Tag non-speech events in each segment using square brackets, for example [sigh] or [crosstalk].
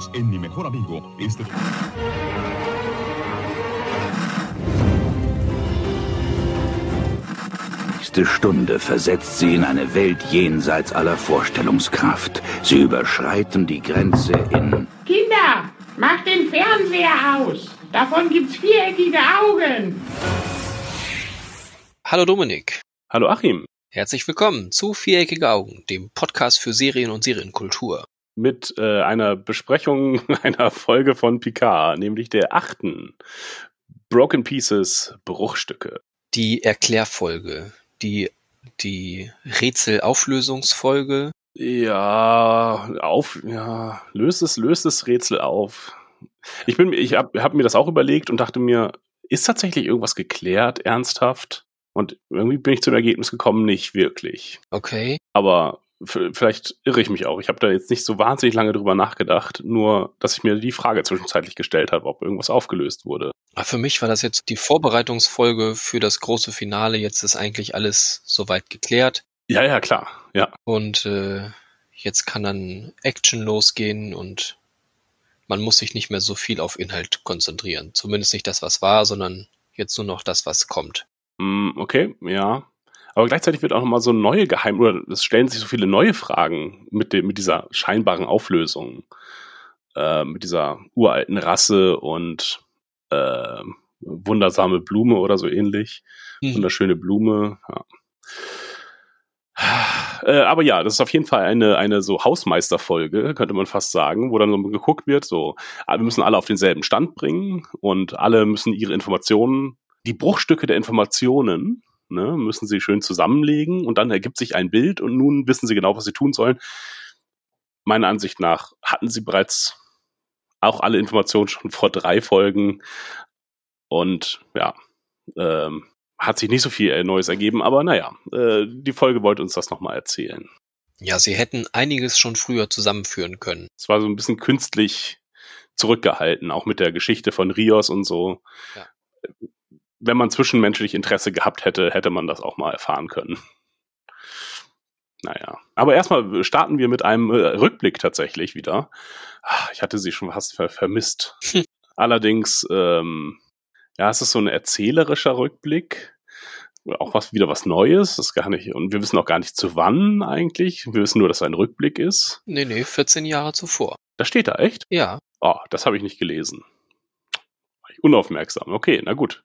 Bienvenidos en Mi Mejor Amigo. Este... nächste Stunde versetzt sie in eine Welt jenseits aller Vorstellungskraft. Sie überschreiten die Grenze in... Kinder, macht den Fernseher aus. Davon gibt's viereckige Augen. Hallo Dominik. Hallo Achim. Herzlich willkommen zu Viereckige Augen, dem Podcast für Serien und Serienkultur. Mit äh, einer Besprechung [laughs] einer Folge von Picard, nämlich der achten Broken Pieces Bruchstücke. Die Erklärfolge, die, die Rätselauflösungsfolge. Ja, auf, ja, löst es, löst es Rätsel auf. Ich bin, ich habe hab mir das auch überlegt und dachte mir, ist tatsächlich irgendwas geklärt, ernsthaft? Und irgendwie bin ich zum Ergebnis gekommen, nicht wirklich. Okay. Aber vielleicht irre ich mich auch. Ich habe da jetzt nicht so wahnsinnig lange drüber nachgedacht, nur dass ich mir die Frage zwischenzeitlich gestellt habe, ob irgendwas aufgelöst wurde. Für mich war das jetzt die Vorbereitungsfolge für das große Finale. Jetzt ist eigentlich alles soweit geklärt. Ja, ja, klar. Ja. Und äh, jetzt kann dann Action losgehen und man muss sich nicht mehr so viel auf Inhalt konzentrieren. Zumindest nicht das, was war, sondern jetzt nur noch das, was kommt. Mm, okay, ja. Aber gleichzeitig wird auch nochmal so neue Geheim, oder es stellen sich so viele neue Fragen mit, dem, mit dieser scheinbaren Auflösung, äh, mit dieser uralten Rasse und äh, wundersame Blume oder so ähnlich. Hm. Wunderschöne Blume, ja. Äh, aber ja, das ist auf jeden Fall eine, eine so Hausmeisterfolge, könnte man fast sagen, wo dann so geguckt wird, so, ah, wir müssen alle auf denselben Stand bringen und alle müssen ihre Informationen, die Bruchstücke der Informationen, ne, müssen sie schön zusammenlegen und dann ergibt sich ein Bild und nun wissen sie genau, was sie tun sollen. Meiner Ansicht nach hatten sie bereits auch alle Informationen schon vor drei Folgen und ja, ähm, hat sich nicht so viel äh, Neues ergeben, aber naja, äh, die Folge wollte uns das nochmal erzählen. Ja, sie hätten einiges schon früher zusammenführen können. Es war so ein bisschen künstlich zurückgehalten, auch mit der Geschichte von Rios und so. Ja wenn man zwischenmenschlich Interesse gehabt hätte, hätte man das auch mal erfahren können. Naja, aber erstmal starten wir mit einem äh, Rückblick tatsächlich wieder. Ach, ich hatte sie schon fast ver vermisst. Hm. [laughs] Allerdings, ähm, ja, es ist so ein erzählerischer Rückblick. Auch was wieder was Neues. Das gar nicht, und wir wissen auch gar nicht zu wann eigentlich. Wir wissen nur, dass es ein Rückblick ist. Nee, nee, 14 Jahre zuvor. Das steht da echt? Ja. Oh, das habe ich nicht gelesen. Unaufmerksam. Okay, na gut.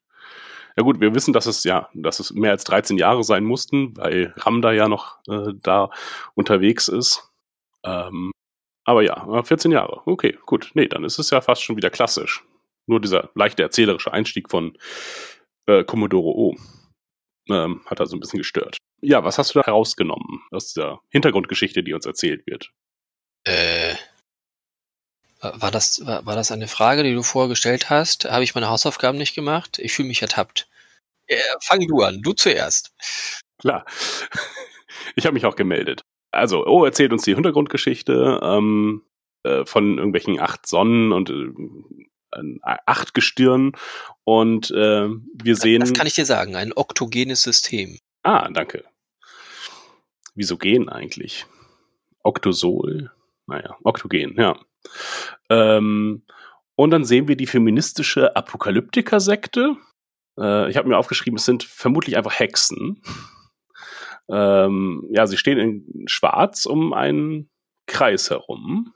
Ja gut, wir wissen, dass es ja, dass es mehr als 13 Jahre sein mussten, weil Ramda ja noch äh, da unterwegs ist. Ähm, aber ja, 14 Jahre. Okay, gut. Nee, dann ist es ja fast schon wieder klassisch. Nur dieser leichte erzählerische Einstieg von äh, Commodore O ähm, hat da so ein bisschen gestört. Ja, was hast du da herausgenommen aus dieser Hintergrundgeschichte, die uns erzählt wird? Äh, war das, war, war das eine Frage, die du vorher gestellt hast? Habe ich meine Hausaufgaben nicht gemacht? Ich fühle mich ertappt. Äh, fang du an, du zuerst. Klar. [laughs] Ich habe mich auch gemeldet. Also, O erzählt uns die Hintergrundgeschichte ähm, äh, von irgendwelchen acht Sonnen und äh, acht Gestirnen und äh, wir sehen. Das kann ich dir sagen, ein oktogenes System. Ah, danke. Wieso gehen eigentlich? Oktosol? Naja, oktogen, ja. Ähm, und dann sehen wir die feministische Apokalyptiker-Sekte. Äh, ich habe mir aufgeschrieben, es sind vermutlich einfach Hexen. Ähm, ja, sie stehen in Schwarz um einen Kreis herum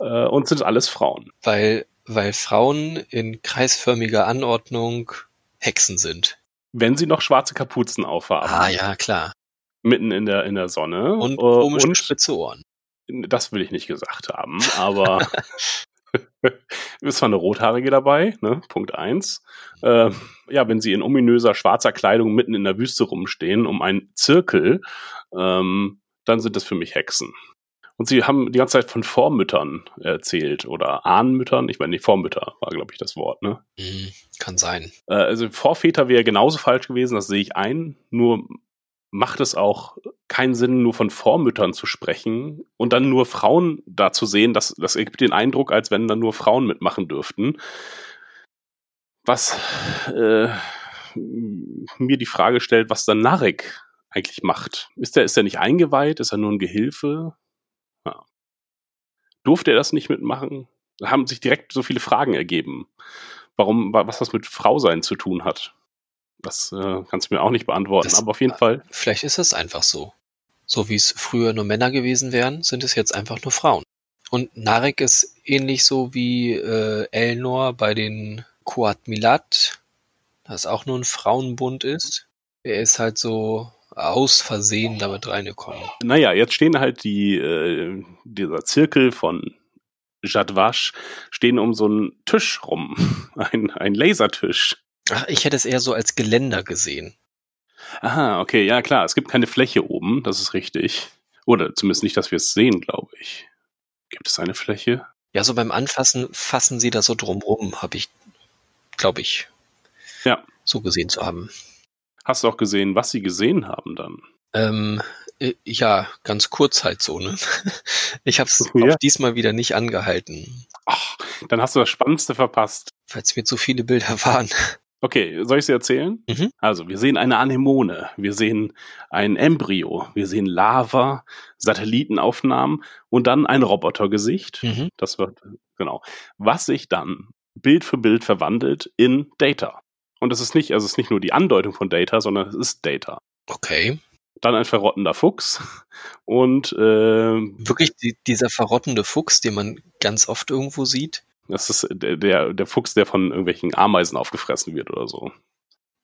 äh, und sind alles Frauen. Weil, weil Frauen in kreisförmiger Anordnung Hexen sind. Wenn sie noch schwarze Kapuzen aufhaben. Ah ja, klar. Mitten in der, in der Sonne. Und komische und, spitze Ohren. Das will ich nicht gesagt haben, aber [laughs] ist zwar eine Rothaarige dabei, ne? Punkt eins. Äh, ja, wenn sie in ominöser schwarzer Kleidung mitten in der Wüste rumstehen, um einen Zirkel, ähm, dann sind das für mich Hexen. Und sie haben die ganze Zeit von Vormüttern erzählt oder Ahnenmüttern. Ich meine, nicht Vormütter war, glaube ich, das Wort, ne? Mhm, kann sein. Äh, also Vorväter wäre genauso falsch gewesen, das sehe ich ein. Nur macht es auch keinen Sinn, nur von Vormüttern zu sprechen und dann nur Frauen da zu sehen. Das, das ergibt den Eindruck, als wenn dann nur Frauen mitmachen dürften. Was äh, mir die Frage stellt, was dann Narek eigentlich macht. Ist er ist er nicht eingeweiht? Ist er nur ein Gehilfe? Ja. Durfte er das nicht mitmachen? Da haben sich direkt so viele Fragen ergeben. Warum, was das mit Frausein zu tun hat. Das äh, kannst du mir auch nicht beantworten, Das- aber auf jeden Fall. Vielleicht ist es einfach so. So wie es früher nur Männer gewesen wären, sind es jetzt einfach nur Frauen. Und Narek ist ähnlich so wie äh, Elnor bei den Kuat Milat, das auch nur ein Frauenbund ist. Er ist halt so aus Versehen damit reingekommen. Naja, jetzt stehen halt die, äh, dieser Zirkel von Jadwash stehen um so einen Tisch rum. [laughs] Ein, ein Lasertisch. Ach, ich hätte es eher so als Geländer gesehen. Aha, okay, ja klar, es gibt keine Fläche oben, das ist richtig. Oder zumindest nicht, dass wir es sehen, glaube ich. Gibt es eine Fläche? Ja, so beim Anfassen fassen sie da so drumrum, habe ich, glaube ich, Ja. so gesehen zu haben. Hast du auch gesehen, was sie gesehen haben dann? Ähm, äh, ja, ganz kurz halt so, ne? [laughs] Ich habe es [laughs] Ja. auch diesmal wieder nicht angehalten, Ach, dann hast du das Spannendste verpasst. weil es mir zu viele Bilder [laughs] waren. Okay, soll ich sie erzählen? Mhm. Also, wir sehen eine Anemone, wir sehen ein Embryo, wir sehen Lava, Satellitenaufnahmen und dann ein Robotergesicht. Mhm. Das wird, genau. Was sich dann Bild für Bild verwandelt in Data. Und es ist nicht, also es ist nicht nur die Andeutung von Data, sondern es ist Data. Okay. Dann ein verrottender Fuchs und äh, Wirklich die, dieser verrottende Fuchs, den man ganz oft irgendwo sieht. Das ist der, der, Fuchs, der von irgendwelchen Ameisen aufgefressen wird oder so.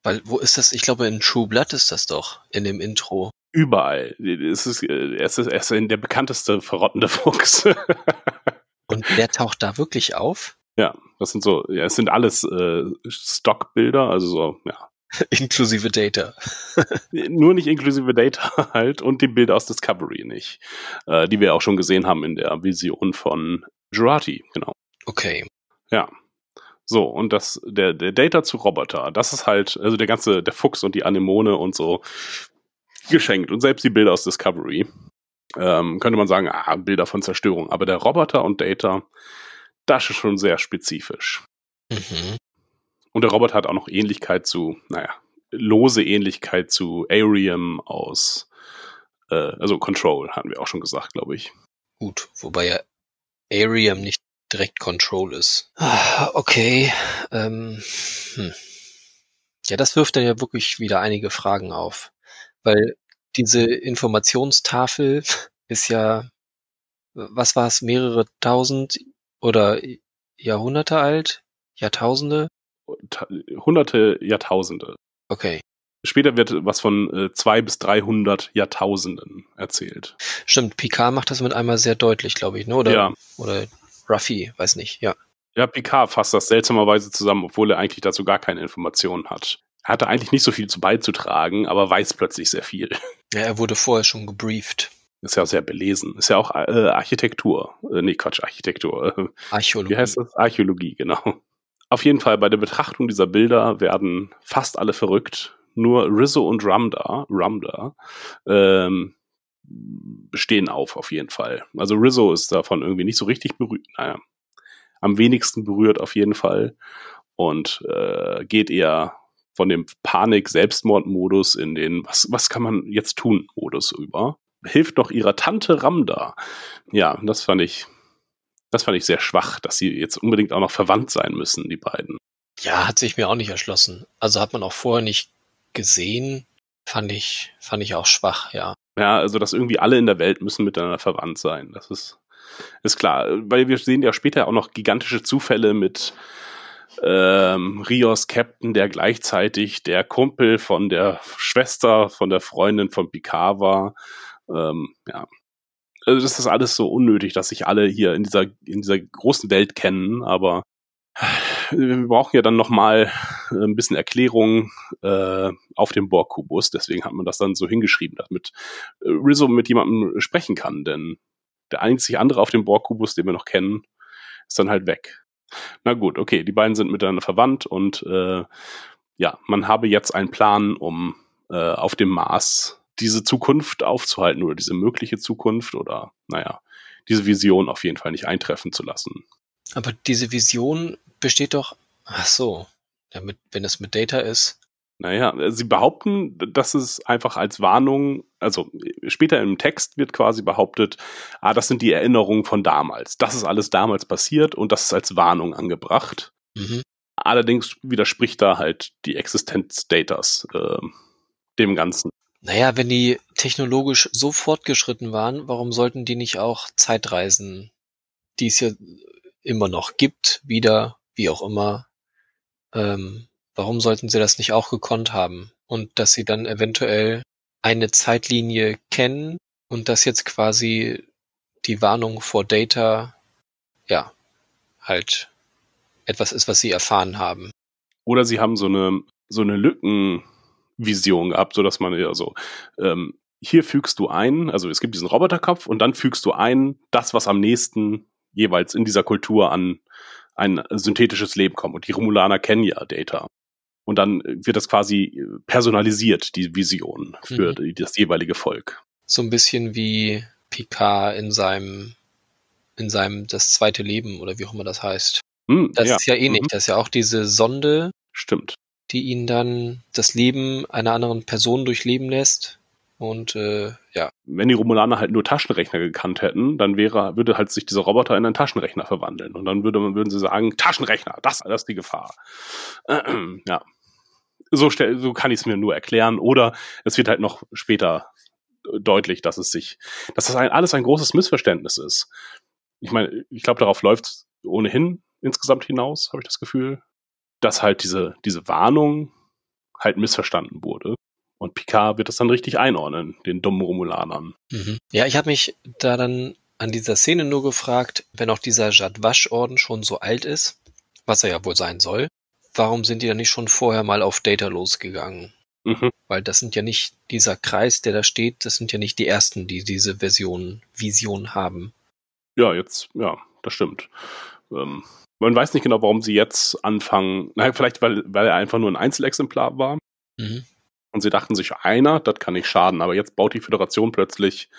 Weil, wo ist das? Ich glaube, in True Blood ist das doch, in dem Intro. Überall. Es ist, äh, es ist, er ist der bekannteste verrottende [laughs] Fuchs. Und der taucht da wirklich auf? ja, das sind so, ja, es sind alles äh, Stockbilder, also so, ja. [laughs] Inklusive Data. [laughs] Nur nicht inklusive Data halt und die Bilder aus Discovery nicht. Äh, die wir auch schon gesehen haben in der Vision von Jurati, genau. Okay. Ja. So, und das, der, der Data zu Roboter, das ist halt, also der ganze, der Fuchs und die Anemone und so geschenkt. Und selbst die Bilder aus Discovery. Ähm, könnte man sagen, ah, Bilder von Zerstörung. Aber der Roboter und Data, das ist schon sehr spezifisch. Mhm. Und der Roboter hat auch noch Ähnlichkeit zu, naja, lose Ähnlichkeit zu Arium aus, äh, also Control, hatten wir auch schon gesagt, glaube ich. Gut, wobei ja Arium nicht direkt Control ist. Ah, Okay. Ähm, hm. Ja, das wirft dann ja wirklich wieder einige Fragen auf. Weil diese Informationstafel [laughs] ist ja, was war es, mehrere tausend oder Jahrhunderte alt? Jahrtausende? Ta- Hunderte Jahrtausende. Okay. Später wird was von äh, zwei bis 300 Jahrtausenden erzählt. Stimmt, Picard macht das mit einmal sehr deutlich, glaube ich, ne? Oder, Ja. oder Ruffy, weiß nicht, ja. Ja, Picard fasst das seltsamerweise zusammen, obwohl er eigentlich dazu gar keine Informationen hat. Er hatte eigentlich nicht so viel zu beizutragen, aber weiß plötzlich sehr viel. [laughs] Ja, er wurde vorher schon gebrieft. Ist ja sehr belesen. Ist ja auch äh, Architektur. Äh, nee, Quatsch, Architektur. [laughs] Archäologie. Wie heißt das? Archäologie, genau. Auf jeden Fall, bei der Betrachtung dieser Bilder werden fast alle verrückt. Nur Rizzo und Ramda, Ramda ähm, stehen auf, auf jeden Fall. Also Rizzo ist davon irgendwie nicht so richtig berührt, naja, am wenigsten berührt auf jeden Fall und äh, geht eher von dem Panik-Selbstmord-Modus in den Was, was kann man jetzt tun? Modus über. Hilft doch ihrer Tante Ramda. Ja, das fand ich, das fand ich sehr schwach, dass sie jetzt unbedingt auch noch verwandt sein müssen, die beiden. Ja, hat sich mir auch nicht erschlossen. Also hat man auch vorher nicht gesehen. Fand ich, fand ich auch schwach, ja. Ja, also dass irgendwie alle in der Welt müssen miteinander verwandt sein. Das ist, ist klar. Weil wir sehen ja später auch noch gigantische Zufälle mit ähm, Rios Captain, der gleichzeitig der Kumpel von der Schwester, von der Freundin von Picard war. Ähm, ja. Also das ist alles so unnötig, dass sich alle hier in dieser, in dieser großen Welt kennen, aber wir brauchen ja dann nochmal ein bisschen Erklärung äh, auf dem Borg-Kubus. Deswegen hat man das dann so hingeschrieben, damit äh, Rizzo mit jemandem sprechen kann. Denn der einzig andere auf dem Borg-Kubus, den wir noch kennen, ist dann halt weg. Na gut, okay, die beiden sind miteinander verwandt und äh, ja, man habe jetzt einen Plan, um äh, auf dem Mars diese Zukunft aufzuhalten oder diese mögliche Zukunft oder naja, diese Vision auf jeden Fall nicht eintreffen zu lassen. Aber diese Vision besteht doch, ach so, damit, wenn es mit Data ist, Naja, sie behaupten, dass es einfach als Warnung, also später im Text wird quasi behauptet, ah, das sind die Erinnerungen von damals. Das ist alles damals passiert und das ist als Warnung angebracht. Mhm. Allerdings widerspricht da halt die Existenz Datas äh, dem Ganzen. Naja, wenn die technologisch so fortgeschritten waren, warum sollten die nicht auch Zeitreisen, die es ja immer noch gibt, wieder, wie auch immer, ähm, warum sollten sie das nicht auch gekonnt haben? Und dass sie dann eventuell eine Zeitlinie kennen und das jetzt quasi die Warnung vor Data, ja, halt etwas ist, was sie erfahren haben. Oder sie haben so eine, so eine Lückenvision gehabt, so dass man ja so, ähm, hier fügst du ein, also es gibt diesen Roboterkopf und dann fügst du ein, das, was am nächsten jeweils in dieser Kultur an ein synthetisches Leben kommt. Und die Romulaner kennen ja Data. Und dann wird das quasi personalisiert, die Vision für mhm. das jeweilige Volk. So ein bisschen wie Picard in seinem, in seinem das zweite Leben oder wie auch immer das heißt. Hm, das ja. ist ja ähnlich. Mhm. Das ist ja auch diese Sonde, Stimmt. die ihn dann das Leben einer anderen Person durchleben lässt. Und äh, ja, Wenn die Romulaner halt nur Taschenrechner gekannt hätten, dann wäre, würde halt sich dieser Roboter in einen Taschenrechner verwandeln. Und dann würde würden sie sagen, Taschenrechner, das, das ist die Gefahr. [clears throat] Ja. So, stell, so kann ich es mir nur erklären. Oder es wird halt noch später deutlich, dass es sich, dass das ein, alles ein großes Missverständnis ist. Ich meine, ich glaube, darauf läuft ohnehin insgesamt hinaus, habe ich das Gefühl, dass halt diese, diese Warnung halt missverstanden wurde. Und Picard wird das dann richtig einordnen, den dummen Romulanern. Mhm. Ja, ich habe mich da dann an dieser Szene nur gefragt, wenn auch dieser Jadwash-Orden schon so alt ist, was er ja wohl sein soll, warum sind die dann nicht schon vorher mal auf Data losgegangen? Mhm. Weil das sind ja nicht dieser Kreis, der da steht, das sind ja nicht die ersten, die diese Version, Vision haben. Ja, jetzt, ja, das stimmt. Ähm, man weiß nicht genau, warum sie jetzt anfangen. Na, vielleicht, weil, weil er einfach nur ein Einzelexemplar war. Mhm. Und sie dachten sich, einer, das kann nicht schaden. Aber jetzt baut die Föderation plötzlich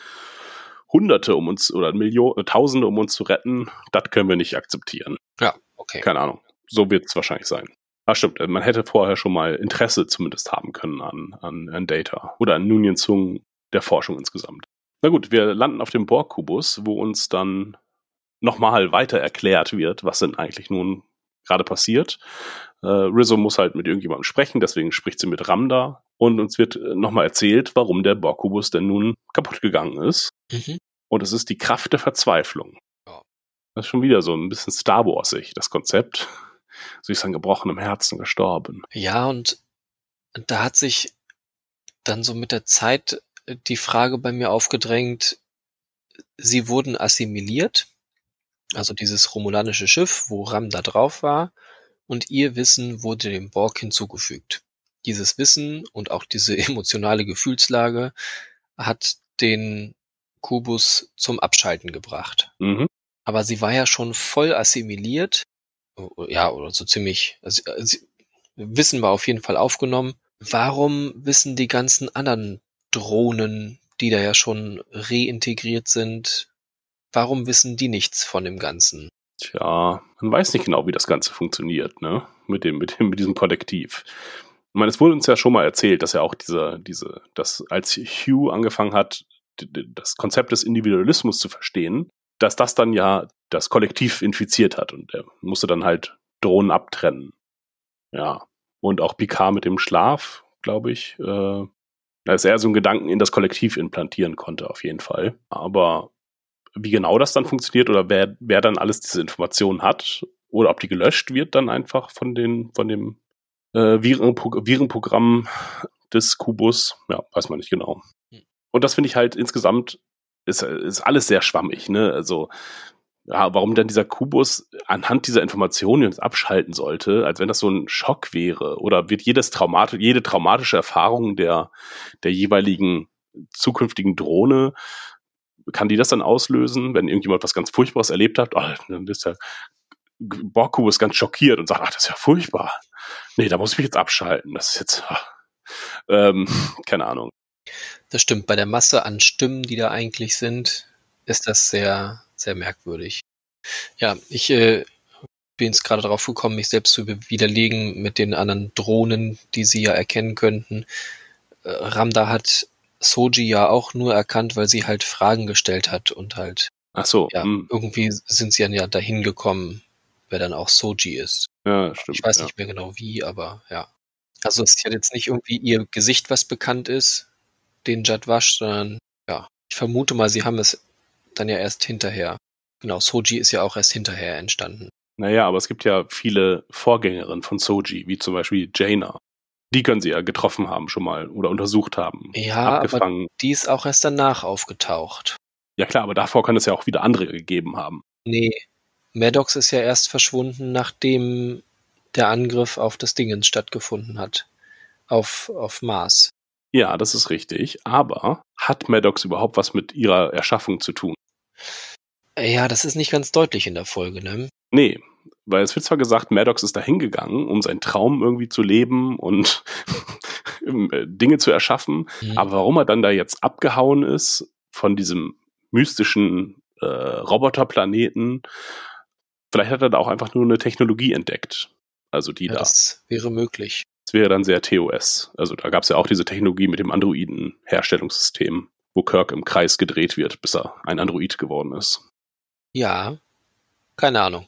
Hunderte um uns oder Millionen, Tausende um uns zu retten. Das können wir nicht akzeptieren. Ja, okay. Keine Ahnung. So wird es wahrscheinlich sein. Ah, stimmt. Man hätte vorher schon mal Interesse zumindest haben können an, an, an Data oder an Nunien Zung der Forschung insgesamt. Na gut, wir landen auf dem Borg-Kubus, wo uns dann nochmal weiter erklärt wird, was denn eigentlich nun gerade passiert. Äh, Rizzo muss halt mit irgendjemandem sprechen, deswegen spricht sie mit Ramda und uns wird nochmal erzählt, warum der Borg-Kubus denn nun kaputt gegangen ist. Mhm. Und es ist die Kraft der Verzweiflung. Ja. Das ist schon wieder so ein bisschen Star Wars-ig, das Konzept. [laughs] Sie ist an gebrochenem Herzen gestorben. Ja, und da hat sich dann so mit der Zeit die Frage bei mir aufgedrängt, sie wurden assimiliert, also dieses romulanische Schiff, wo Ram da drauf war, und ihr Wissen wurde dem Borg hinzugefügt. Dieses Wissen und auch diese [laughs] emotionale Gefühlslage hat den Kubus zum Abschalten gebracht. Mhm. Aber sie war ja schon voll assimiliert, ja, oder so ziemlich, also, also, Wissen war auf jeden Fall aufgenommen. Warum wissen die ganzen anderen Drohnen, die da ja schon reintegriert sind, warum wissen die nichts von dem Ganzen? Tja, man weiß nicht genau, wie das Ganze funktioniert, ne? Mit dem, mit dem, mit diesem Kollektiv. Ich meine, es wurde uns ja schon mal erzählt, dass ja auch diese, diese, dass als Hugh angefangen hat, das Konzept des Individualismus zu verstehen, dass das dann ja das Kollektiv infiziert hat und er musste dann halt Drohnen abtrennen. Ja. Und auch Picard mit dem Schlaf, glaube ich, äh, dass er so einen Gedanken in das Kollektiv implantieren konnte, auf jeden Fall. Aber wie genau das dann funktioniert oder wer, wer dann alles diese Informationen hat oder ob die gelöscht wird dann einfach von den, von dem äh, Virenpro Virenprogramm des Kubus, ja, weiß man nicht genau. Und das finde ich halt insgesamt ist, ist alles sehr schwammig, ne? Also, ja, warum dann dieser Kubus anhand dieser Informationen uns abschalten sollte, als wenn das so ein Schock wäre, oder wird jedes Traumat jede traumatische Erfahrung der, der jeweiligen zukünftigen Drohne, kann die das dann auslösen, wenn irgendjemand was ganz Furchtbares erlebt hat? Oh, dann ist der Borg-Kubus ganz schockiert und sagt, ach, das ist ja furchtbar. Nee, da muss ich mich jetzt abschalten. Das ist jetzt, ach, ähm, [laughs] keine Ahnung. Das stimmt. Bei der Masse an Stimmen, die da eigentlich sind, ist das sehr, sehr merkwürdig. Ja, ich äh, bin jetzt gerade darauf gekommen, mich selbst zu widerlegen mit den anderen Drohnen, die sie ja erkennen könnten. Äh, Ramda hat Soji ja auch nur erkannt, weil sie halt Fragen gestellt hat und halt, Ach so. ja, hm. irgendwie sind sie dann ja dahin gekommen, wer dann auch Soji ist. ja stimmt. Ich weiß ja. nicht mehr genau wie, aber ja. Also es ist ja jetzt nicht irgendwie ihr Gesicht, was bekannt ist, den Jadwash, sondern ja, ich vermute mal, sie haben es dann ja erst hinterher. Genau, Soji ist ja auch erst hinterher entstanden. Naja, aber es gibt ja viele Vorgängerinnen von Soji, wie zum Beispiel Jaina. Die können sie ja getroffen haben schon mal oder untersucht haben. Ja, aber abgefangen. die ist auch erst danach aufgetaucht. Ja klar, aber davor kann es ja auch wieder andere gegeben haben. Nee, Maddox ist ja erst verschwunden, nachdem der Angriff auf das Dingens stattgefunden hat. Auf, auf Mars. Ja, das ist richtig. Aber hat Maddox überhaupt was mit ihrer Erschaffung zu tun? Ja, das ist nicht ganz deutlich in der Folge, ne? Nee, weil es wird zwar gesagt, Maddox ist da hingegangen, um seinen Traum irgendwie zu leben und [laughs] äh, Dinge zu erschaffen, Mhm. aber warum er dann da jetzt abgehauen ist von diesem mystischen äh, Roboterplaneten, vielleicht hat er da auch einfach nur eine Technologie entdeckt. Also die ja, da. das wäre möglich. Das wäre dann sehr TOS. Also da gab es ja auch diese Technologie mit dem Androiden-Herstellungssystem, wo Kirk im Kreis gedreht wird, bis er ein Android geworden ist. Ja, keine Ahnung.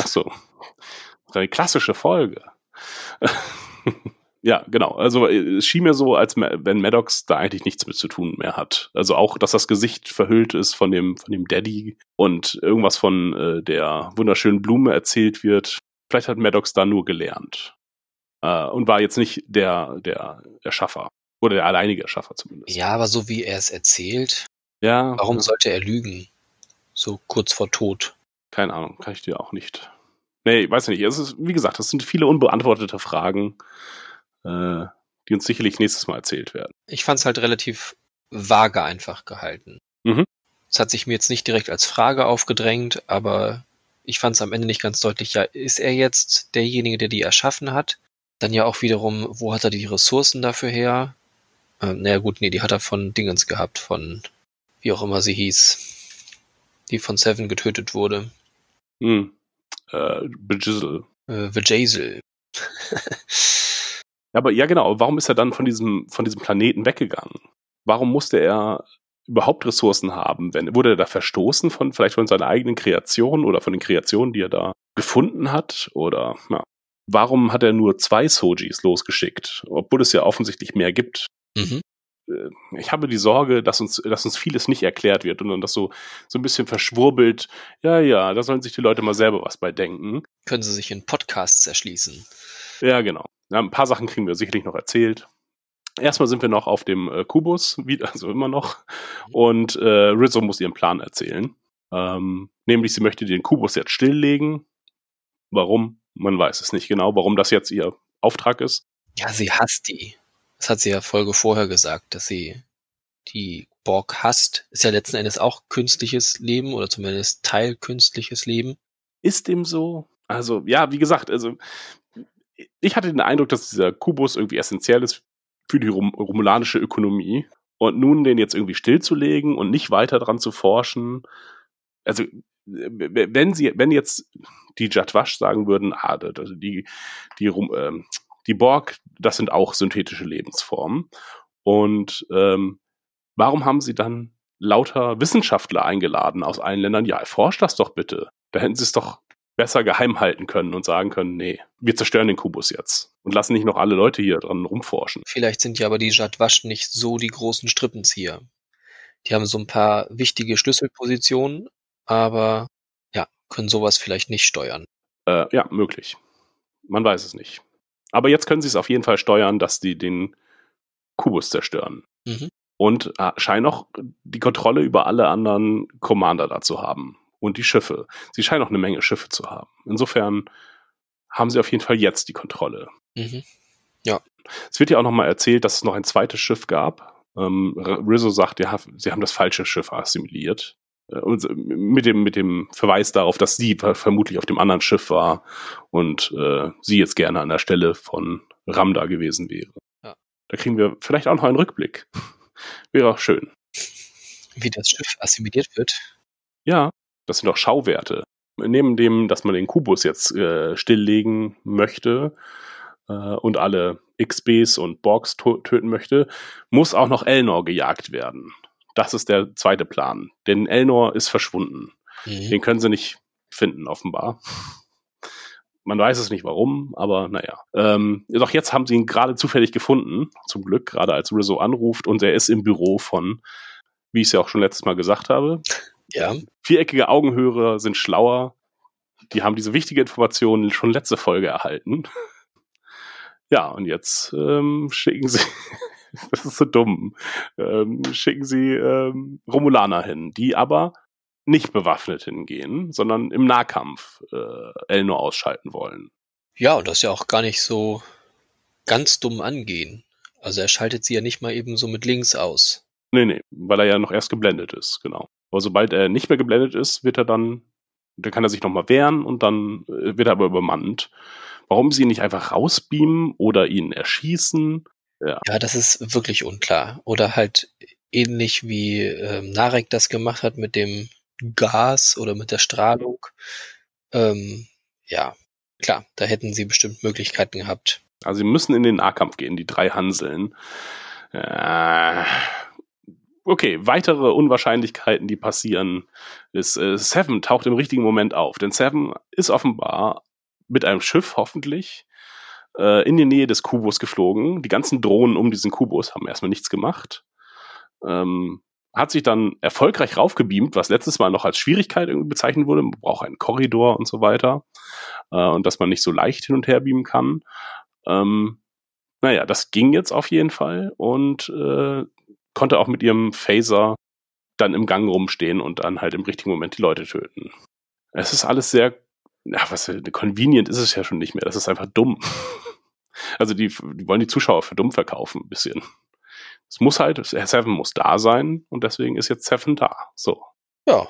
Ach so. Eine klassische Folge. ja, genau. Also äh, es schien mir so, als wenn Maddox da eigentlich nichts mit zu tun mehr hat. Also auch, dass das Gesicht verhüllt ist von dem, von dem Daddy und irgendwas von äh, der wunderschönen Blume erzählt wird. Vielleicht hat Maddox da nur gelernt. Äh, und war jetzt nicht der, der Erschaffer. Oder der alleinige Erschaffer zumindest. Ja, aber so wie er es erzählt, Ja. warum ja. sollte er lügen? So kurz vor Tod. Keine Ahnung, kann ich dir auch nicht. Nee, weiß nicht. Es ist, wie gesagt, es sind viele unbeantwortete Fragen, äh, die uns sicherlich nächstes Mal erzählt werden. Ich fand es halt relativ vage einfach gehalten. Mhm. Es hat sich mir jetzt nicht direkt als Frage aufgedrängt, aber ich fand es am Ende nicht ganz deutlich. Ja, ist er jetzt derjenige, der die erschaffen hat? Dann ja auch wiederum, wo hat er die Ressourcen dafür her? Ähm, naja gut, nee, die hat er von Dingens gehabt, von wie auch immer sie hieß, die von Seven getötet wurde. Hm. Äh, Bejizzle. Äh, Vajazel. Aber ja, genau. Warum ist er dann von diesem, von diesem Planeten weggegangen? Warum musste er überhaupt Ressourcen haben? Wenn, wurde er da verstoßen von, vielleicht von seiner eigenen Kreation oder von den Kreationen, die er da gefunden hat? Oder, ja. Warum hat er nur zwei Sojis losgeschickt? Obwohl es ja offensichtlich mehr gibt. mhm. Äh, ich habe die Sorge, dass uns, dass uns vieles nicht erklärt wird und dann das so, so ein bisschen verschwurbelt. Ja, ja, da sollen sich die Leute mal selber was bei denken. Können sie sich in Podcasts erschließen. Ja, genau. Ja, ein paar Sachen kriegen wir sicherlich noch erzählt. Erstmal sind wir noch auf dem äh, Kubus, wie, also immer noch. Und äh, Rizzo muss ihren Plan erzählen. Ähm, nämlich, sie möchte den Kubus jetzt stilllegen. Warum? Man weiß es nicht genau, warum das jetzt ihr Auftrag ist. Ja, sie hasst die. Das hat sie ja Folge vorher gesagt, dass sie die Borg hasst. Ist ja letzten Endes auch künstliches Leben oder zumindest Teil künstliches Leben. Ist dem so? Also, ja, wie gesagt, also ich hatte den Eindruck, dass dieser Kubus irgendwie essentiell ist für die Rom romulanische Ökonomie. Und nun den jetzt irgendwie stillzulegen und nicht weiter dran zu forschen. Also, wenn sie, wenn jetzt die Jadwash sagen würden, ah, die, die, Rom- ähm, die Borg, das sind auch synthetische Lebensformen. Und ähm, warum haben sie dann lauter Wissenschaftler eingeladen aus allen Ländern? Ja, erforscht das doch bitte. Da hätten sie es doch besser geheim halten können und sagen können, nee, wir zerstören den Kubus jetzt und lassen nicht noch alle Leute hier dran rumforschen. Vielleicht sind ja aber die Jadwasch nicht so die großen Strippenzieher. Die haben so ein paar wichtige Schlüsselpositionen, aber ja, können sowas vielleicht nicht steuern. Äh, ja, möglich. Man weiß es nicht. Aber jetzt können sie es auf jeden Fall steuern, dass die den Kubus zerstören. Mhm. Und äh, scheinen auch die Kontrolle über alle anderen Commander da zu haben. Und die Schiffe. Sie scheinen auch eine Menge Schiffe zu haben. Insofern haben sie auf jeden Fall jetzt die Kontrolle. Mhm. Es wird ja auch nochmal erzählt, dass es noch ein zweites Schiff gab. Ähm, Rizzo sagt, ja, sie haben das falsche Schiff assimiliert. Äh, Und mit dem, mit dem Verweis darauf, dass sie ver- vermutlich auf dem anderen Schiff war und äh, sie jetzt gerne an der Stelle von Ramda gewesen wäre. Ja. Da kriegen wir vielleicht auch noch einen Rückblick. [laughs] wäre auch schön. Wie das Schiff assimiliert wird. Ja, das sind doch Schauwerte. Neben dem, dass man den Kubus jetzt äh, stilllegen möchte äh, und alle XBs und Borgs töten möchte, muss auch noch Elnor gejagt werden. Das ist der zweite Plan. Denn Elnor ist verschwunden. Mhm. Den können sie nicht finden, offenbar. Man weiß es nicht warum, aber naja. Ähm, doch jetzt haben sie ihn gerade zufällig gefunden, zum Glück, gerade als Rizzo anruft und er ist im Büro von, wie ich es ja auch schon letztes Mal gesagt habe. Ja. Viereckige Augenhörer sind schlauer. Die haben diese wichtige Information schon letzte Folge erhalten. Ja, und jetzt ähm, schicken sie, [laughs] das ist so dumm, ähm, schicken sie ähm, Romulaner hin, die aber nicht bewaffnet hingehen, sondern im Nahkampf äh, Elnor ausschalten wollen. Ja, und das ja auch gar nicht so ganz dumm angehen. Also er schaltet sie ja nicht mal eben so mit links aus. Nee, nee, weil er ja noch erst geblendet ist, genau. Aber sobald er nicht mehr geblendet ist, wird er dann, dann kann er sich nochmal wehren und dann äh, wird er aber übermannt. Warum sie ihn nicht einfach rausbeamen oder ihn erschießen? Ja. ja, das ist wirklich unklar. Oder halt ähnlich wie ähm, Narek das gemacht hat mit dem Gas oder mit der Strahlung. Ähm, ja, klar, da hätten sie bestimmt Möglichkeiten gehabt. Also sie müssen in den Nahkampf gehen, die drei Hanseln. Äh, okay, weitere Unwahrscheinlichkeiten, die passieren, ist, äh, Seven taucht im richtigen Moment auf. Denn Seven ist offenbar mit einem Schiff hoffentlich äh, in die Nähe des Kubus geflogen. Die ganzen Drohnen um diesen Kubus haben erstmal nichts gemacht. Ähm, hat sich dann erfolgreich raufgebeamt, was letztes Mal noch als Schwierigkeit irgendwie bezeichnet wurde. Man braucht einen Korridor und so weiter. Äh, und dass man nicht so leicht hin und her beamen kann. Ähm, naja, das ging jetzt auf jeden Fall und äh, konnte auch mit ihrem Phaser dann im Gang rumstehen und dann halt im richtigen Moment die Leute töten. Es ist alles sehr, ja, was, convenient ist es ja schon nicht mehr. Das ist einfach dumm. [laughs] also die, die wollen die Zuschauer für dumm verkaufen, ein bisschen. Es muss halt, Seven muss da sein und deswegen ist jetzt Seven da. So. Ja,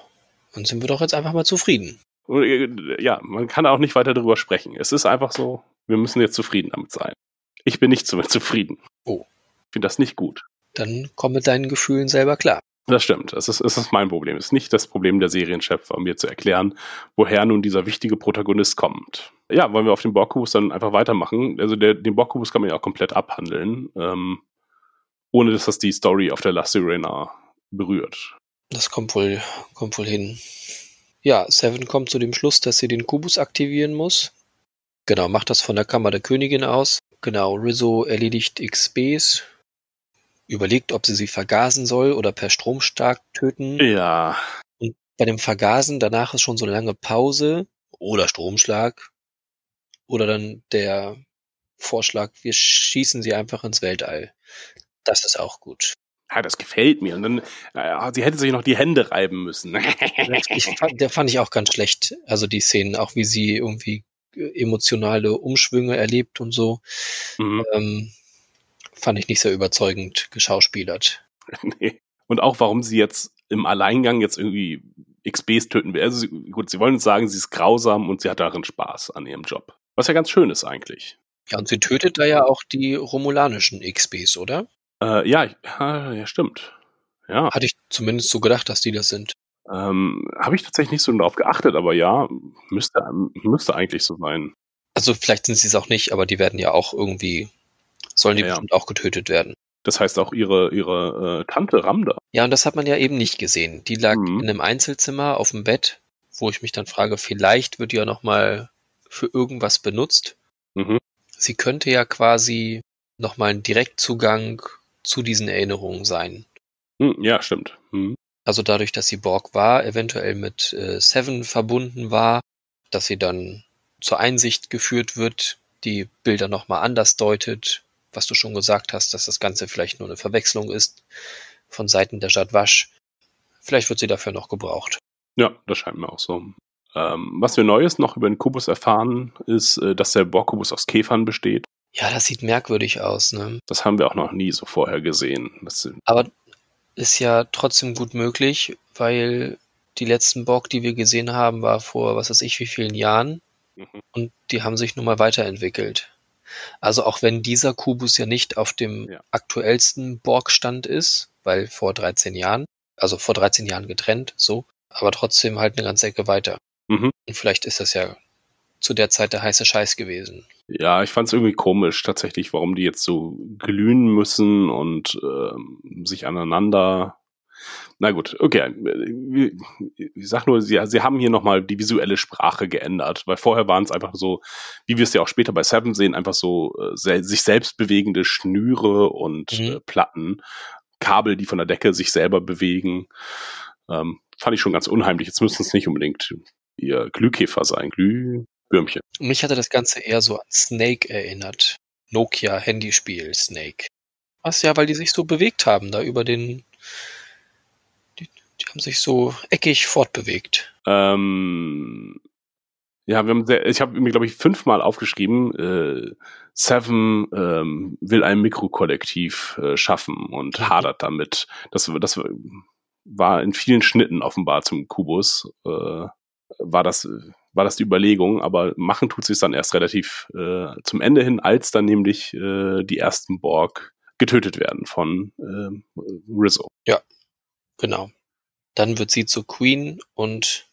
dann sind wir doch jetzt einfach mal zufrieden. Äh, ja, man kann auch nicht weiter darüber sprechen. Es ist einfach so, wir müssen jetzt zufrieden damit sein. Ich bin nicht [laughs] zufrieden. Oh. Ich finde das nicht gut. Dann komm mit deinen Gefühlen selber klar. Das stimmt. Das ist, das ist mein Problem. Es ist nicht das Problem der Serienschöpfer, mir zu erklären, woher nun dieser wichtige Protagonist kommt. Ja, wollen wir auf dem Borgkubus dann einfach weitermachen? Also der, den Borgkubus kann man ja auch komplett abhandeln, ähm, ohne dass das die Story auf der La Sirena berührt. Das kommt wohl, kommt wohl hin. Ja, Seven kommt zu dem Schluss, dass sie den Kubus aktivieren muss. Genau, macht das von der Kammer der Königin aus. Genau, Rizzo erledigt XBs, überlegt, ob sie sie vergasen soll oder per Stromstark töten. Ja. Und bei dem Vergasen, danach ist schon so eine lange Pause oder Stromschlag oder dann der Vorschlag, wir schießen sie einfach ins Weltall. Das ist auch gut. Ja, das gefällt mir. Und dann, äh, sie hätte sich noch die Hände reiben müssen. [laughs] ich fand, der fand ich auch ganz schlecht. Also die Szenen, auch wie sie irgendwie emotionale Umschwünge erlebt und so. Mhm. Ähm, fand ich nicht sehr überzeugend geschauspielert. [laughs] nee. Und auch warum sie jetzt im Alleingang jetzt irgendwie XBs töten will. Also sie, gut, sie wollen uns sagen, sie ist grausam und sie hat darin Spaß an ihrem Job. Was ja ganz schön ist eigentlich. Ja, und sie tötet da ja auch die romulanischen XBs, oder? Äh, ja, ja, stimmt. Ja. Hatte ich zumindest so gedacht, dass die das sind. Ähm, Habe ich tatsächlich nicht so darauf geachtet, aber ja, müsste, müsste eigentlich so sein. Also vielleicht sind sie es auch nicht, aber die werden ja auch irgendwie sollen die ja, bestimmt auch getötet werden. Das heißt auch ihre, ihre äh, Tante Ramda. Ja, und das hat man ja eben nicht gesehen. Die lag mhm. in einem Einzelzimmer auf dem Bett, wo ich mich dann frage, vielleicht wird die ja nochmal für irgendwas benutzt. Mhm. Sie könnte ja quasi nochmal ein Direktzugang zu diesen Erinnerungen sein. Mhm, ja, stimmt. Mhm. Also dadurch, dass sie Borg war, eventuell mit äh, Seven verbunden war, dass sie dann zur Einsicht geführt wird, die Bilder nochmal anders deutet, was du schon gesagt hast, dass das Ganze vielleicht nur eine Verwechslung ist von Seiten der Jadwasch. Vielleicht wird sie dafür noch gebraucht. Ja, das scheint mir auch so. Ähm, was wir Neues noch über den Kubus erfahren, ist, äh, dass der Borg-Kubus aus Käfern besteht. Ja, das sieht merkwürdig aus. Ne? Das haben wir auch noch nie so vorher gesehen. Aber ist ja trotzdem gut möglich, weil die letzten Borg, die wir gesehen haben, war vor was weiß ich wie vielen Jahren. Mhm. Und die haben sich nun mal weiterentwickelt. Also auch wenn dieser Kubus ja nicht auf dem ja. aktuellsten Borg-Stand ist, weil vor 13 Jahren, also vor 13 Jahren getrennt, so, aber trotzdem halt eine ganze Ecke weiter. Mhm. Und vielleicht ist das ja zu der Zeit der heiße Scheiß gewesen. Ja, ich fand es irgendwie komisch tatsächlich, warum die jetzt so glühen müssen und ähm, sich aneinander. Na gut, okay. Ich sag nur, sie, sie haben hier nochmal die visuelle Sprache geändert, weil vorher waren es einfach so, wie wir es ja auch später bei Seven sehen, einfach so äh, se sich selbst bewegende Schnüre und Mhm. äh, Platten, Kabel, die von der Decke sich selber bewegen. Ähm, fand ich schon ganz unheimlich. Jetzt müssen es nicht unbedingt ihr Glühkäfer sein, Glühwürmchen. Mich hatte das Ganze eher so an Snake erinnert. Nokia Handyspiel Snake. Was ja, weil die sich so bewegt haben, da über den. Haben sich so eckig fortbewegt. Ähm, ja, wir haben sehr, ich habe mir, glaube ich, fünfmal aufgeschrieben, äh, Seven ähm, will ein Mikrokollektiv äh, schaffen und Mhm. hadert damit. Das, das war in vielen Schnitten offenbar zum Kubus. Äh, war das war das die Überlegung, aber machen tut sich dann erst relativ äh, zum Ende hin, als dann nämlich äh, die ersten Borg getötet werden von ähm, Rizzo. Genau. Dann wird sie zur Queen und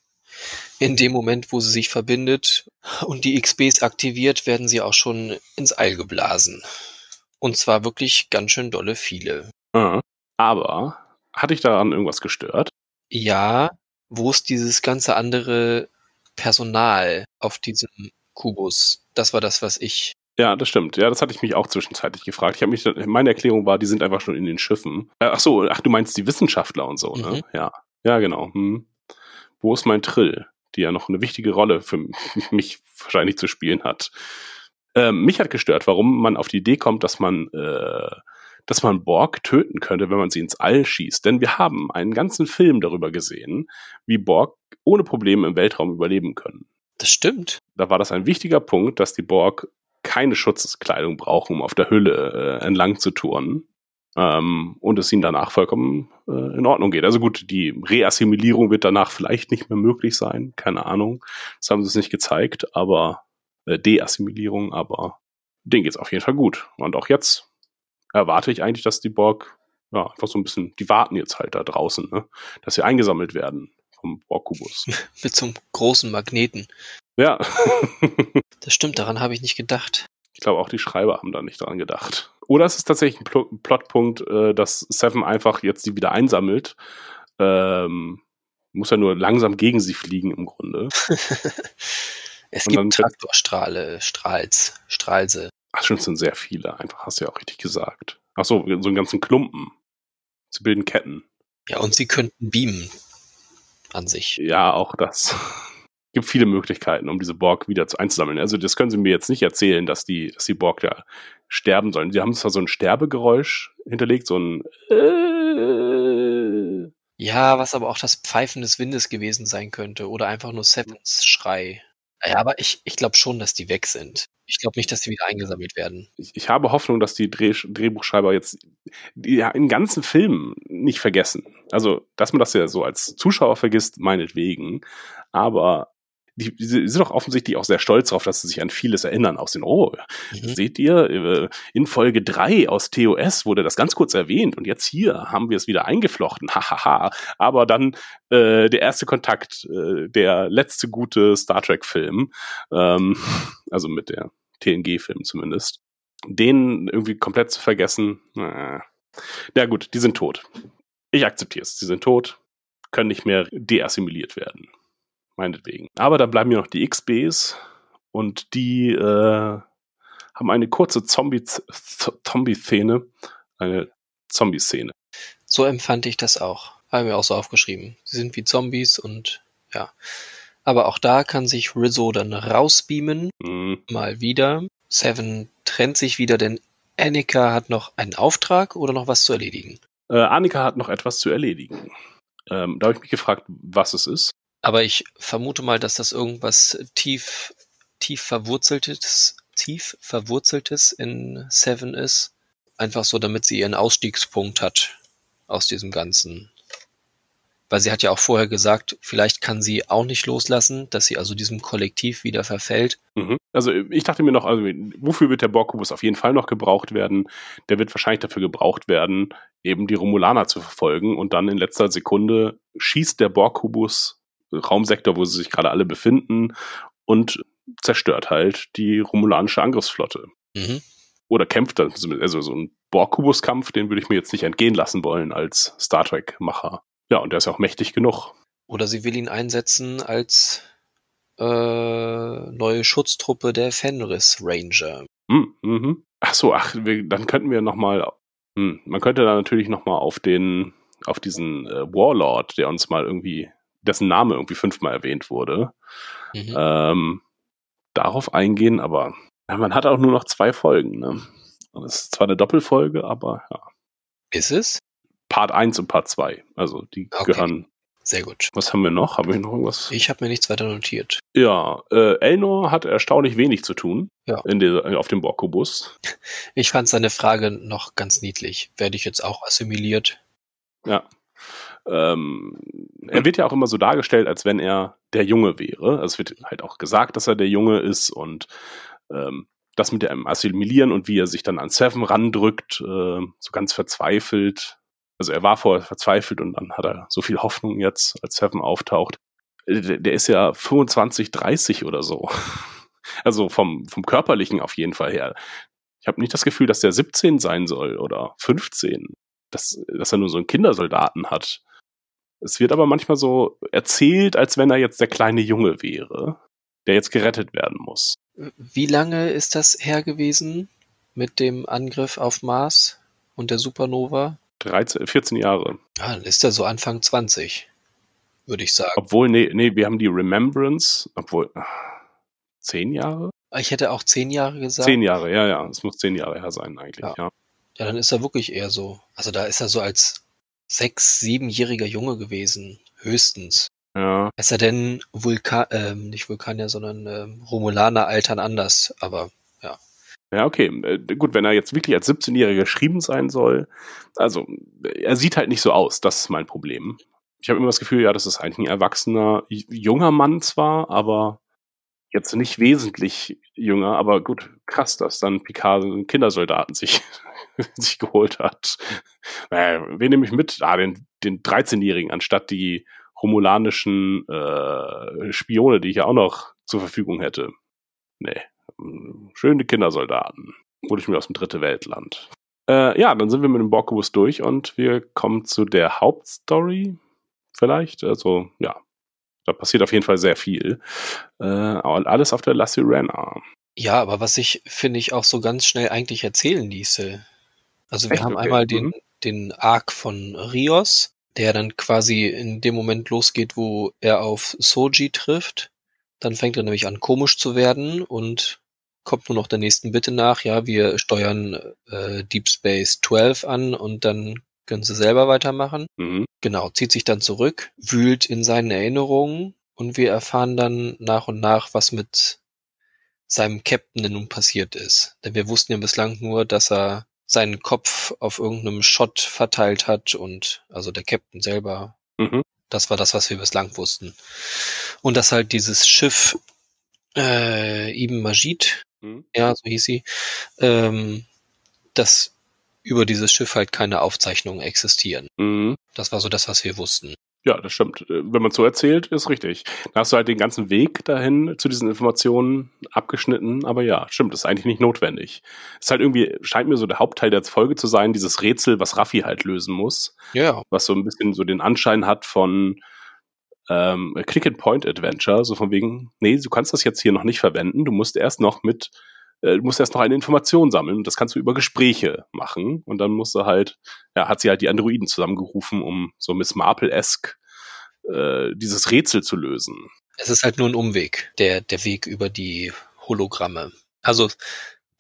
in dem Moment, wo sie sich verbindet und die XBs aktiviert, werden sie auch schon ins All geblasen. Und zwar wirklich ganz schön dolle viele. Äh, aber hat dich daran irgendwas gestört? Ja, wo ist dieses ganze andere Personal auf diesem Kubus? Das war das, was ich. Ja, das stimmt. Ja, das hatte ich mich auch zwischenzeitlich gefragt. Ich habe mich, meine Erklärung war, die sind einfach schon in den Schiffen. Äh, ach so, ach, du meinst die Wissenschaftler und so, ne? Mhm. Ja. Ja, genau. Hm. Wo ist mein Trill? Die ja noch eine wichtige Rolle für [laughs] mich wahrscheinlich zu spielen hat. Ähm, mich hat gestört, warum man auf die Idee kommt, dass man, äh, dass man Borg töten könnte, wenn man sie ins All schießt. Denn wir haben einen ganzen Film darüber gesehen, wie Borg ohne Probleme im Weltraum überleben können Das stimmt. da war das ein wichtiger Punkt, dass die Borg keine Schutzkleidung brauchen, um auf der Hülle äh, entlang zu touren. Ähm, und es ihnen danach vollkommen äh, in Ordnung geht. Also gut, die Reassimilierung wird danach vielleicht nicht mehr möglich sein, keine Ahnung. Das haben sie es nicht gezeigt, aber äh, Deassimilierung, aber denen geht's auf jeden Fall gut. Und auch jetzt erwarte ich eigentlich, dass die Borg ja einfach so ein bisschen, die warten jetzt halt da draußen, ne? dass sie eingesammelt werden vom Borg-Kubus. [laughs] Mit so einem großen Magneten. Ja. [laughs] Das stimmt, daran habe ich nicht gedacht. Ich glaube, auch die Schreiber haben da nicht dran gedacht. Oder es ist tatsächlich ein Pl Plotpunkt, äh, dass Seven einfach jetzt die wieder einsammelt. Ähm, muss ja nur langsam gegen sie fliegen im Grunde. [laughs] es Und gibt Traktorstrahle, Strahls, Strahlse. Ach, schon, es sind sehr viele, einfach hast du ja auch richtig gesagt. Ach so, so einen ganzen Klumpen. Sie bilden Ketten. Ja, und sie könnten beamen an sich. Ja, auch das. Gibt viele Möglichkeiten, um diese Borg wieder zu einzusammeln. Also das können Sie mir jetzt nicht erzählen, dass die, dass die Borg da sterben sollen. Sie haben zwar so ein Sterbegeräusch hinterlegt, so ein äh, Ja, was aber auch das Pfeifen des Windes gewesen sein könnte oder einfach nur Sevens Schrei. Ja, aber ich, ich glaube schon, dass die weg sind. Ich glaube nicht, dass die wieder eingesammelt werden. ich, ich habe Hoffnung, dass die Dreh, Drehbuchschreiber jetzt die, ja, im ganzen Film nicht vergessen. Also, dass man das ja so als Zuschauer vergisst, meinetwegen. Aber die, die sind doch offensichtlich auch sehr stolz darauf, dass sie sich an vieles erinnern aus den, oh, Mhm. seht ihr, äh, in Folge 3 aus TOS wurde das ganz kurz erwähnt und jetzt hier haben wir es wieder eingeflochten. [laughs] Hahaha. Aber dann äh, der erste Kontakt, äh, der letzte gute Star Trek-Film, ähm, [laughs] also mit der TNG-Film zumindest, den irgendwie komplett zu vergessen. Äh. Ja gut, die sind tot. Ich akzeptiere es. Sie sind tot, können nicht mehr deassimiliert werden. Meinetwegen. Aber dann bleiben mir noch die XBs und die äh, haben eine kurze Zombie- Zombie-Szene. Eine Zombie-Szene. So empfand ich das auch. Habe mir auch so aufgeschrieben. Sie sind wie Zombies und ja. Aber auch da kann sich Rizzo dann rausbeamen, Mhm. mal wieder. Seven trennt sich wieder, denn Annika hat noch einen Auftrag oder noch was zu erledigen. Äh, Annika hat noch etwas zu erledigen. Ähm, da habe ich mich gefragt, was es ist. Aber ich vermute mal, dass das irgendwas tief, tief verwurzeltes, tief verwurzeltes in Seven ist. Einfach so, damit sie ihren Ausstiegspunkt hat aus diesem Ganzen. Weil sie hat ja auch vorher gesagt, vielleicht kann sie auch nicht loslassen, dass sie also diesem Kollektiv wieder verfällt. Mhm. Also ich dachte mir noch, also wofür wird der Borg-Kubus auf jeden Fall noch gebraucht werden? Der wird wahrscheinlich dafür gebraucht werden, eben die Romulaner zu verfolgen und dann in letzter Sekunde schießt der Borg-Kubus Raumsektor, wo sie sich gerade alle befinden und zerstört halt die romulanische Angriffsflotte. Mhm. Oder kämpft dann, also so ein Borg-Kubus-Kampf, den würde ich mir jetzt nicht entgehen lassen wollen als Star Trek-Macher. Ja, und der ist auch mächtig genug. Oder sie will ihn einsetzen als äh, neue Schutztruppe der Fenris Ranger. Hm, mhm. Ach so, ach, wir, dann könnten wir noch mal, hm, man könnte da natürlich noch mal auf den, auf diesen äh, Warlord, der uns mal irgendwie, dessen Name irgendwie fünfmal erwähnt wurde, Mhm. ähm, darauf eingehen, aber man hat auch nur noch zwei Folgen. Ne? Es ist zwar eine Doppelfolge, aber ja. Ist es? Part 1 und Part 2. Also die Okay. gehören. Sehr gut. Was haben wir noch? Haben wir noch irgendwas? Ich habe mir nichts weiter notiert. Ja, äh, Elnor hat erstaunlich wenig zu tun Ja. in der, auf dem Borkobus. Ich fand seine Frage noch ganz niedlich. Werde ich jetzt auch assimiliert? Ja. Ähm, er wird ja auch immer so dargestellt, als wenn er der Junge wäre. Also es wird halt auch gesagt, dass er der Junge ist und ähm, das mit dem Assimilieren und wie er sich dann an Seven randrückt, äh, so ganz verzweifelt. Also er war vorher verzweifelt und dann hat er so viel Hoffnung jetzt, als Seven auftaucht. Äh, Der, der ist ja 25, 30 oder so. [laughs] Also vom, vom körperlichen auf jeden Fall her. Ich habe nicht das Gefühl, dass der 17 sein soll oder 15 dass, dass er nur so einen Kindersoldaten hat. Es wird aber manchmal so erzählt, als wenn er jetzt der kleine Junge wäre, der jetzt gerettet werden muss. Wie lange ist das her gewesen mit dem Angriff auf Mars und der Supernova? 13, 14 Jahre. Ja, dann ist er so Anfang 20, würde ich sagen. Obwohl, nee, nee, wir haben die Remembrance, obwohl, ah, zehn Jahre? Ich hätte auch zehn Jahre gesagt. Zehn Jahre, ja, ja, es muss zehn Jahre her sein eigentlich, Ja. ja. Ja, dann ist er wirklich eher so. Also da ist er so als sechs-, siebenjähriger Junge gewesen. Höchstens. Ja, Es sei denn, Vulkan, ähm, nicht Vulkanier, sondern ähm, Romulaner altern anders. Aber ja, okay. Äh, Gut, wenn er jetzt wirklich als 17-Jähriger geschrieben sein soll, also er sieht halt nicht so aus, das ist mein Problem. Ich habe immer das Gefühl, ja, das ist eigentlich ein erwachsener, junger Mann zwar, aber jetzt nicht wesentlich jünger, aber gut, krass, dass dann Picard einen Kindersoldaten sich, [laughs] sich geholt hat. Äh, wen nehme ich mit? Ah, den, den 13-Jährigen, anstatt die romulanischen äh, Spione, die ich ja auch noch zur Verfügung hätte. Nee, mm, schöne Kindersoldaten. Hol ich mir aus dem dritte Weltland. Äh, ja, dann sind wir mit dem Borkobus durch und wir kommen zu der Hauptstory vielleicht. Also, ja, da passiert auf jeden Fall sehr viel. Äh, alles auf der La Sirena. ja, aber was ich, finde ich, auch so ganz schnell eigentlich erzählen ließe. Also wir Echt? haben Okay. einmal den, Mhm. den Arc von Rios, der dann quasi in dem Moment losgeht, wo er auf Soji trifft. Dann fängt er nämlich an, komisch zu werden und kommt nur noch der nächsten Bitte nach. Ja, wir steuern äh, Deep Space 12 an und dann können sie selber weitermachen. Mhm. Genau, zieht sich dann zurück, wühlt in seinen Erinnerungen und wir erfahren dann nach und nach, was mit seinem Captain denn nun passiert ist. Denn wir wussten ja bislang nur, dass er seinen Kopf auf irgendeinem Schott verteilt hat und also der Captain selber, Mhm. das war das, was wir bislang wussten. Und dass halt dieses Schiff äh, Ibn Majid, Mhm. ja, so hieß sie, ähm, dass über dieses Schiff halt keine Aufzeichnungen existieren. Mhm. Das war so das, was wir wussten. Ja, das stimmt. Äh, Wenn man so erzählt, ist richtig. Da hast du halt den ganzen Weg dahin zu diesen Informationen abgeschnitten. Aber ja, stimmt, ist eigentlich nicht notwendig. Ist halt irgendwie, scheint mir so der Hauptteil der Folge zu sein, dieses Rätsel, was Raffi halt lösen muss. Ja, Was so ein bisschen so den Anschein hat von ähm, Click-and-Point-Adventure. So von wegen, nee, du kannst das jetzt hier noch nicht verwenden. Du musst erst noch mit, äh, du musst erst noch eine Information sammeln. Das kannst du über Gespräche machen. Und dann musst du halt, ja, hat sie halt die Androiden zusammengerufen, um so Miss Marple-esque äh, dieses Rätsel zu lösen. es ist halt nur ein Umweg, der, der Weg über die Hologramme. Also,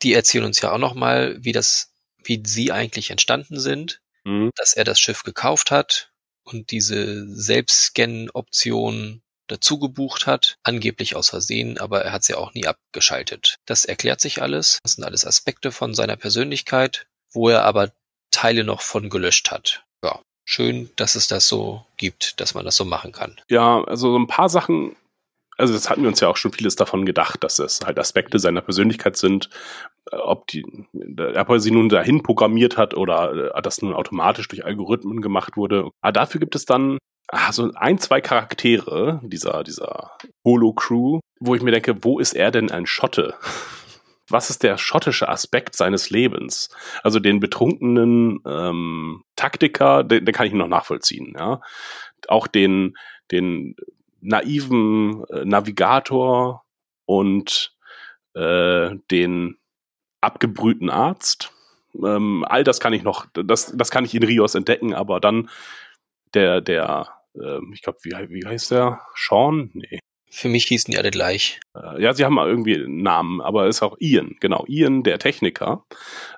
die erzählen uns ja auch nochmal, wie das, wie sie eigentlich entstanden sind, Mhm. dass er das Schiff gekauft hat und diese Selbstscan-Option dazu gebucht hat, angeblich aus Versehen, aber er hat sie auch nie abgeschaltet. Das erklärt sich alles. Das sind alles Aspekte von seiner Persönlichkeit, wo er aber Teile noch von gelöscht hat. Ja, schön, dass es das so gibt, dass man das so machen kann. Ja, also so ein paar Sachen, also das hatten wir uns ja auch schon vieles davon gedacht, dass es halt Aspekte seiner Persönlichkeit sind, äh, ob die, ob er sie nun dahin programmiert hat oder äh, das nun automatisch durch Algorithmen gemacht wurde. Aber dafür gibt es dann ah, so ein, zwei Charaktere dieser, dieser Holo-Crew, wo ich mir denke, wo ist er denn ein Schotte? [laughs] Was ist der schottische Aspekt seines Lebens? Also den betrunkenen ähm, Taktiker, den, den kann ich noch nachvollziehen, ja. Auch den, den naiven äh, Navigator und äh, den abgebrühten Arzt. Ähm, all das kann ich noch, das, das kann ich in Rios entdecken, aber dann der, der, äh, ich glaube, wie, wie heißt der? Sean? Nee. Für mich hießen die alle gleich. Äh, ja, sie haben mal irgendwie einen Namen, aber ist auch Ian, genau. Ian, der Techniker,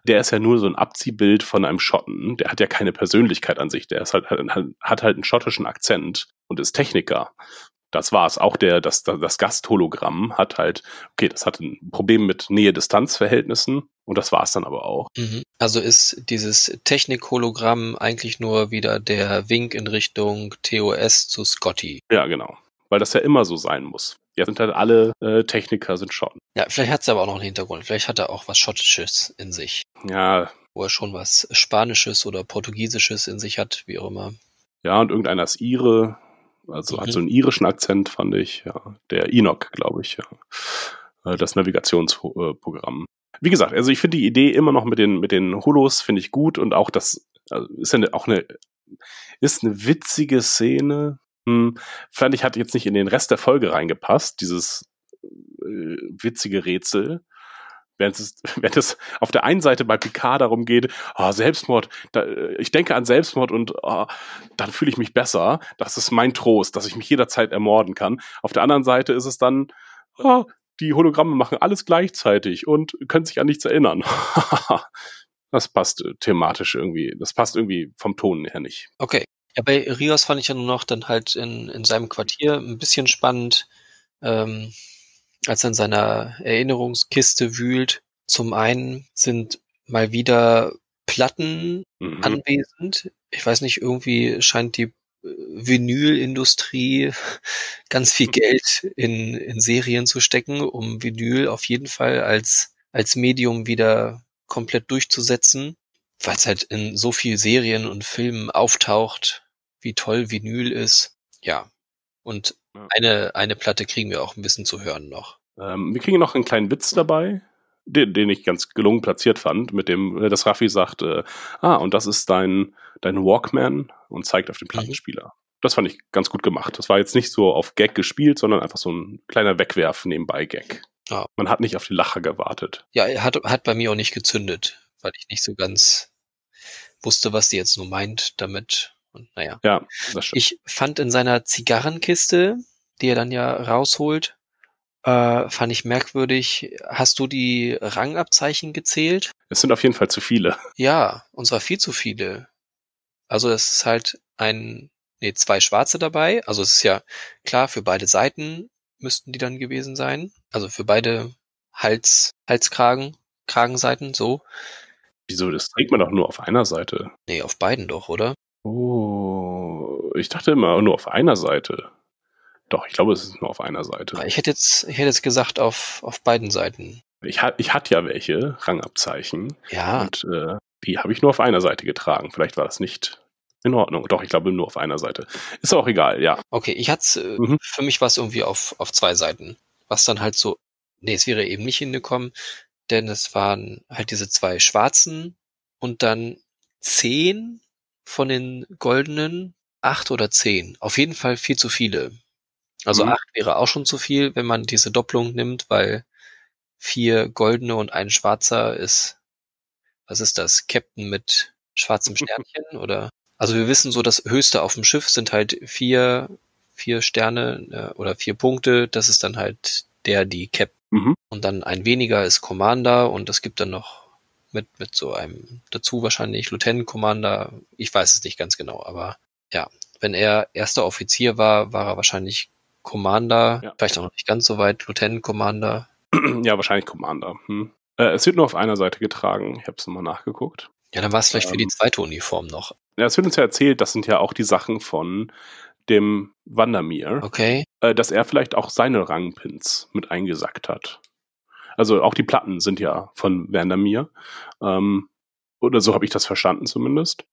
der ist ja nur so ein Abziehbild von einem Schotten. Der hat ja keine Persönlichkeit an sich. Der ist halt, hat halt einen schottischen Akzent und ist Techniker das war's. Auch der, das, das Gasthologramm hat halt, okay, das hat ein Problem mit Nähe-Distanz-Verhältnissen und das war's dann aber auch. Mhm. Also ist dieses Technik-Hologramm eigentlich nur wieder der Wink in Richtung TOS zu Scotty. Ja, genau. Weil das ja immer so sein muss. Ja, sind halt alle äh, Techniker sind Schotten. Ja, vielleicht hat es aber auch noch einen Hintergrund. Vielleicht hat er auch was Schottisches in sich. Ja. Wo er schon was Spanisches oder Portugiesisches in sich hat, wie auch immer. Ja, und irgendeiner ist Ire, also mhm. hat so einen irischen Akzent, fand ich. Ja. Der Enoch, glaube ich. Ja. Äh, das Navigationsprogramm. Wie gesagt, also ich finde die Idee immer noch mit den, mit den Holos, finde ich gut und auch das also ist ja auch eine, ist eine witzige Szene. Hm, fand ich, hat jetzt nicht in den Rest der Folge reingepasst, dieses äh, witzige Rätsel während es, [laughs] während es auf der einen Seite bei Picard darum geht, oh, Selbstmord, da, ich denke an Selbstmord und oh, dann fühle ich mich besser. Das ist mein Trost, dass ich mich jederzeit ermorden kann. Auf der anderen Seite ist es dann, oh, die Hologramme machen alles gleichzeitig und können sich an nichts erinnern. [laughs] das passt äh, thematisch irgendwie, das passt irgendwie vom Ton her nicht. Okay. Ja, bei Rios fand ich ja nur noch dann halt in, in seinem Quartier ein bisschen spannend. Ähm, als er in seiner Erinnerungskiste wühlt. Zum einen sind mal wieder Platten mhm. anwesend. Ich weiß nicht, irgendwie scheint die äh, Vinylindustrie [laughs] ganz viel mhm. Geld in, in Serien zu stecken, um Vinyl auf jeden Fall als, als Medium wieder komplett durchzusetzen, weil es halt in so viel Serien und Filmen auftaucht, wie toll Vinyl ist. Ja. Und ja. Eine, eine Platte kriegen wir auch ein bisschen zu hören noch. Ähm, wir kriegen noch einen kleinen Witz dabei, den, den ich ganz gelungen platziert fand, mit dem, äh, dass Raffi sagt, äh, ah, und das ist dein, dein Walkman und zeigt auf den mhm. Plattenspieler. Mhm. Das fand ich ganz gut gemacht. Das war jetzt nicht so auf Gag gespielt, sondern einfach so ein kleiner Wegwerf nebenbei Gag. Ja. Man hat nicht auf die Lache gewartet. Ja, er hat, hat bei mir auch nicht gezündet, weil ich nicht so ganz wusste, was sie jetzt nur meint damit. Und naja. Ja, das stimmt. Ich fand in seiner Zigarrenkiste, die er dann ja rausholt, äh, fand ich merkwürdig. Hast du die Rangabzeichen gezählt? Es sind auf jeden Fall zu viele. Ja, und zwar viel zu viele. Also es ist halt ein, nee, zwei schwarze dabei. Also es ist ja klar, für beide Seiten müssten die dann gewesen sein. Also für beide Hals, Halskragen, Kragenseiten, so. Wieso? Das trägt man doch nur auf einer Seite. Nee, auf beiden doch, oder? Oh, ich dachte immer nur auf einer Seite. Doch, ich glaube, es ist nur auf einer Seite. Ich hätte jetzt, ich hätte jetzt gesagt, auf, auf beiden Seiten. Ich, ich hatte ja welche, Rangabzeichen. Ja. Und äh, die habe ich nur auf einer Seite getragen. Vielleicht war das nicht in Ordnung. Doch, ich glaube nur auf einer Seite. Ist auch egal, ja. Okay, ich hatte, äh, mhm. für mich war es irgendwie auf, auf zwei Seiten. Was dann halt so, nee, es wäre eben nicht hingekommen, denn es waren halt diese zwei schwarzen und dann zehn von den goldenen, acht oder zehn. Auf jeden Fall viel zu viele. Also mhm. acht wäre auch schon zu viel, wenn man diese Doppelung nimmt, weil vier goldene und ein schwarzer ist, was ist das? Captain mit schwarzem [laughs] Sternchen oder? Also wir wissen so, das höchste auf dem Schiff sind halt vier, vier Sterne äh, oder vier Punkte. Das ist dann halt der, die Captain. Mhm. Und dann ein weniger ist Commander und es gibt dann noch mit, mit so einem dazu wahrscheinlich Lieutenant Commander. Ich weiß es nicht ganz genau, aber ja, wenn er erster Offizier war, war er wahrscheinlich Commander, ja. vielleicht auch noch nicht ganz so weit, Lieutenant Commander. [clears throat] Ja, wahrscheinlich Commander. Hm. Äh, es wird nur auf einer Seite getragen. Ich habe es nochmal nachgeguckt. Ja, dann war es vielleicht ähm, für die ähm. zweite Uniform noch. Ja, es wird uns ja erzählt, das sind ja auch die Sachen von dem Wandermir. Okay. Äh, dass er vielleicht auch seine Rangpins mit eingesackt hat. Also auch die Platten sind ja von Vandermeer. Ähm, oder so habe ich das verstanden zumindest.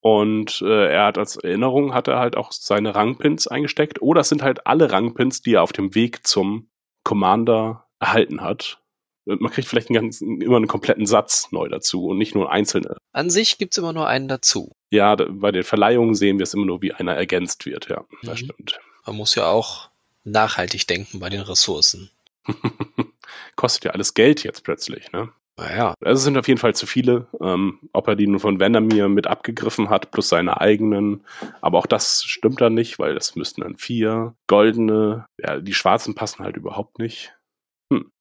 Und äh, er hat als Erinnerung hat er halt auch seine Rangpins eingesteckt. Oder es sind halt alle Rangpins, die er auf dem Weg zum Commander erhalten hat. Man kriegt vielleicht einen ganzen, immer einen kompletten Satz neu dazu und nicht nur einzelne. An sich gibt's immer nur einen dazu. Ja, bei den Verleihungen sehen wir es immer nur, wie einer ergänzt wird. Ja, das Mhm. stimmt. Man muss ja auch nachhaltig denken bei den Ressourcen. [laughs] Kostet ja alles Geld jetzt plötzlich, ne? Naja, Also es sind auf jeden Fall zu viele. Ähm, ob er die nun von Vandermeer mit abgegriffen hat, plus seine eigenen. Aber auch das stimmt dann nicht, weil das müssten dann vier goldene. Ja, die schwarzen passen halt überhaupt nicht.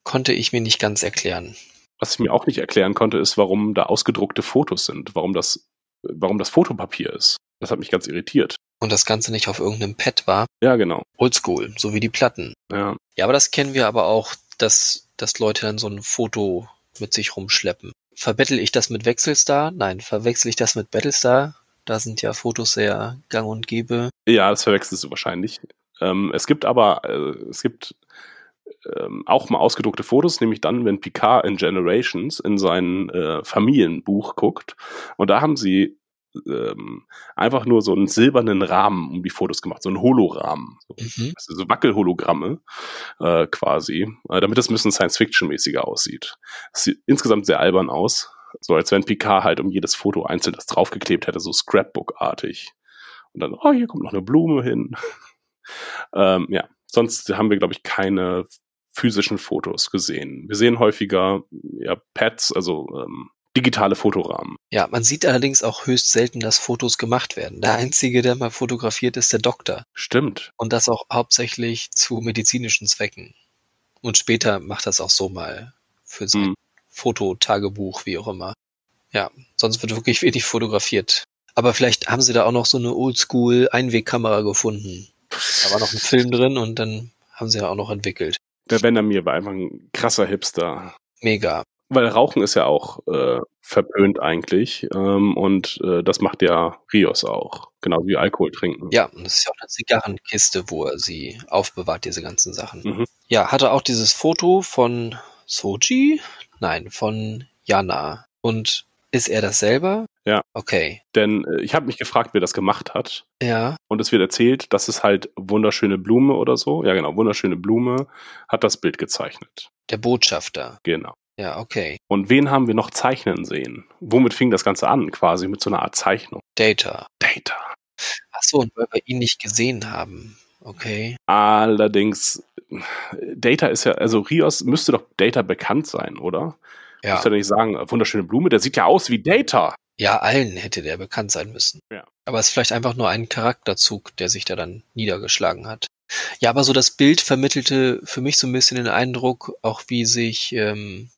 konnte ich mir nicht ganz erklären. Was ich mir auch nicht erklären konnte, ist, warum da ausgedruckte Fotos sind. Warum das, warum das Fotopapier ist. Das hat mich ganz irritiert. Und das Ganze nicht auf irgendeinem Pad war. Ja, genau. Oldschool, so wie die Platten. Ja, Ja, aber das kennen wir aber auch, dass, dass Leute dann so ein Foto mit sich rumschleppen. Verbettel ich das mit Wechselstar? Nein. Verwechsel ich das mit Battlestar? Da sind ja Fotos sehr gang und gäbe. ja das verwechselst du wahrscheinlich. Ähm, es gibt aber, äh, es gibt ähm, auch mal ausgedruckte Fotos, nämlich dann, wenn Picard in Generations in sein äh, Familienbuch guckt. Und da haben sie ähm, einfach nur so einen silbernen Rahmen um die Fotos gemacht, so einen Holorahmen. So, Mhm. also so Wackelhologramme äh, quasi, äh, damit es ein bisschen Science-Fiction-mäßiger aussieht. Es sieht insgesamt sehr albern aus. So als wenn Picard halt um jedes Foto einzeln das draufgeklebt hätte, so Scrapbook-artig. Und dann, oh, hier kommt noch eine Blume hin. [laughs] ähm, ja, sonst haben wir, glaube ich, keine physischen Fotos gesehen. Wir sehen häufiger ja, Pads, also ähm, digitale Fotorahmen. Ja, man sieht allerdings auch höchst selten, dass Fotos gemacht werden. Der einzige, der mal fotografiert, ist der Doktor. Stimmt. Und das auch hauptsächlich zu medizinischen Zwecken. Und später macht das auch so mal für sein Mhm. Fototagebuch, wie auch immer. Ja, sonst wird wirklich wenig fotografiert. Aber vielleicht haben sie da auch noch so eine Oldschool-Einwegkamera gefunden. Da war noch ein Film drin und dann haben sie ja auch noch entwickelt. Der Vandermeer war einfach ein krasser Hipster. Mega. Weil Rauchen ist ja auch äh, verpönt eigentlich. Ähm, und äh, das macht ja Rios auch. Genauso wie Alkohol trinken. Ja, und das ist ja auch eine Zigarrenkiste, wo er sie aufbewahrt, diese ganzen Sachen. Mhm. Ja, hatte auch dieses Foto von Soji? Nein, von Jana. Und ist er das selber? Ja. Okay. Denn äh, ich habe mich gefragt, wer das gemacht hat. Ja. Und es wird erzählt, dass es halt wunderschöne Blume oder so. Ja, genau, wunderschöne Blume hat das Bild gezeichnet. Der Botschafter. Genau. Ja, okay. Und wen haben wir noch zeichnen sehen? Womit fing das Ganze an? Quasi mit so einer Art Zeichnung. Data. Data. Ach so, und weil wir ihn nicht gesehen haben. Okay. Allerdings, Data ist ja, also Rios müsste doch Data bekannt sein, oder? Ja. Müsste er nicht sagen, wunderschöne Blume, der sieht ja aus wie Data. Ja, allen hätte der bekannt sein müssen. Ja. Aber es ist vielleicht einfach nur ein Charakterzug, der sich da dann niedergeschlagen hat. Ja, aber so das Bild vermittelte für mich so ein bisschen den Eindruck, auch wie sich ähm,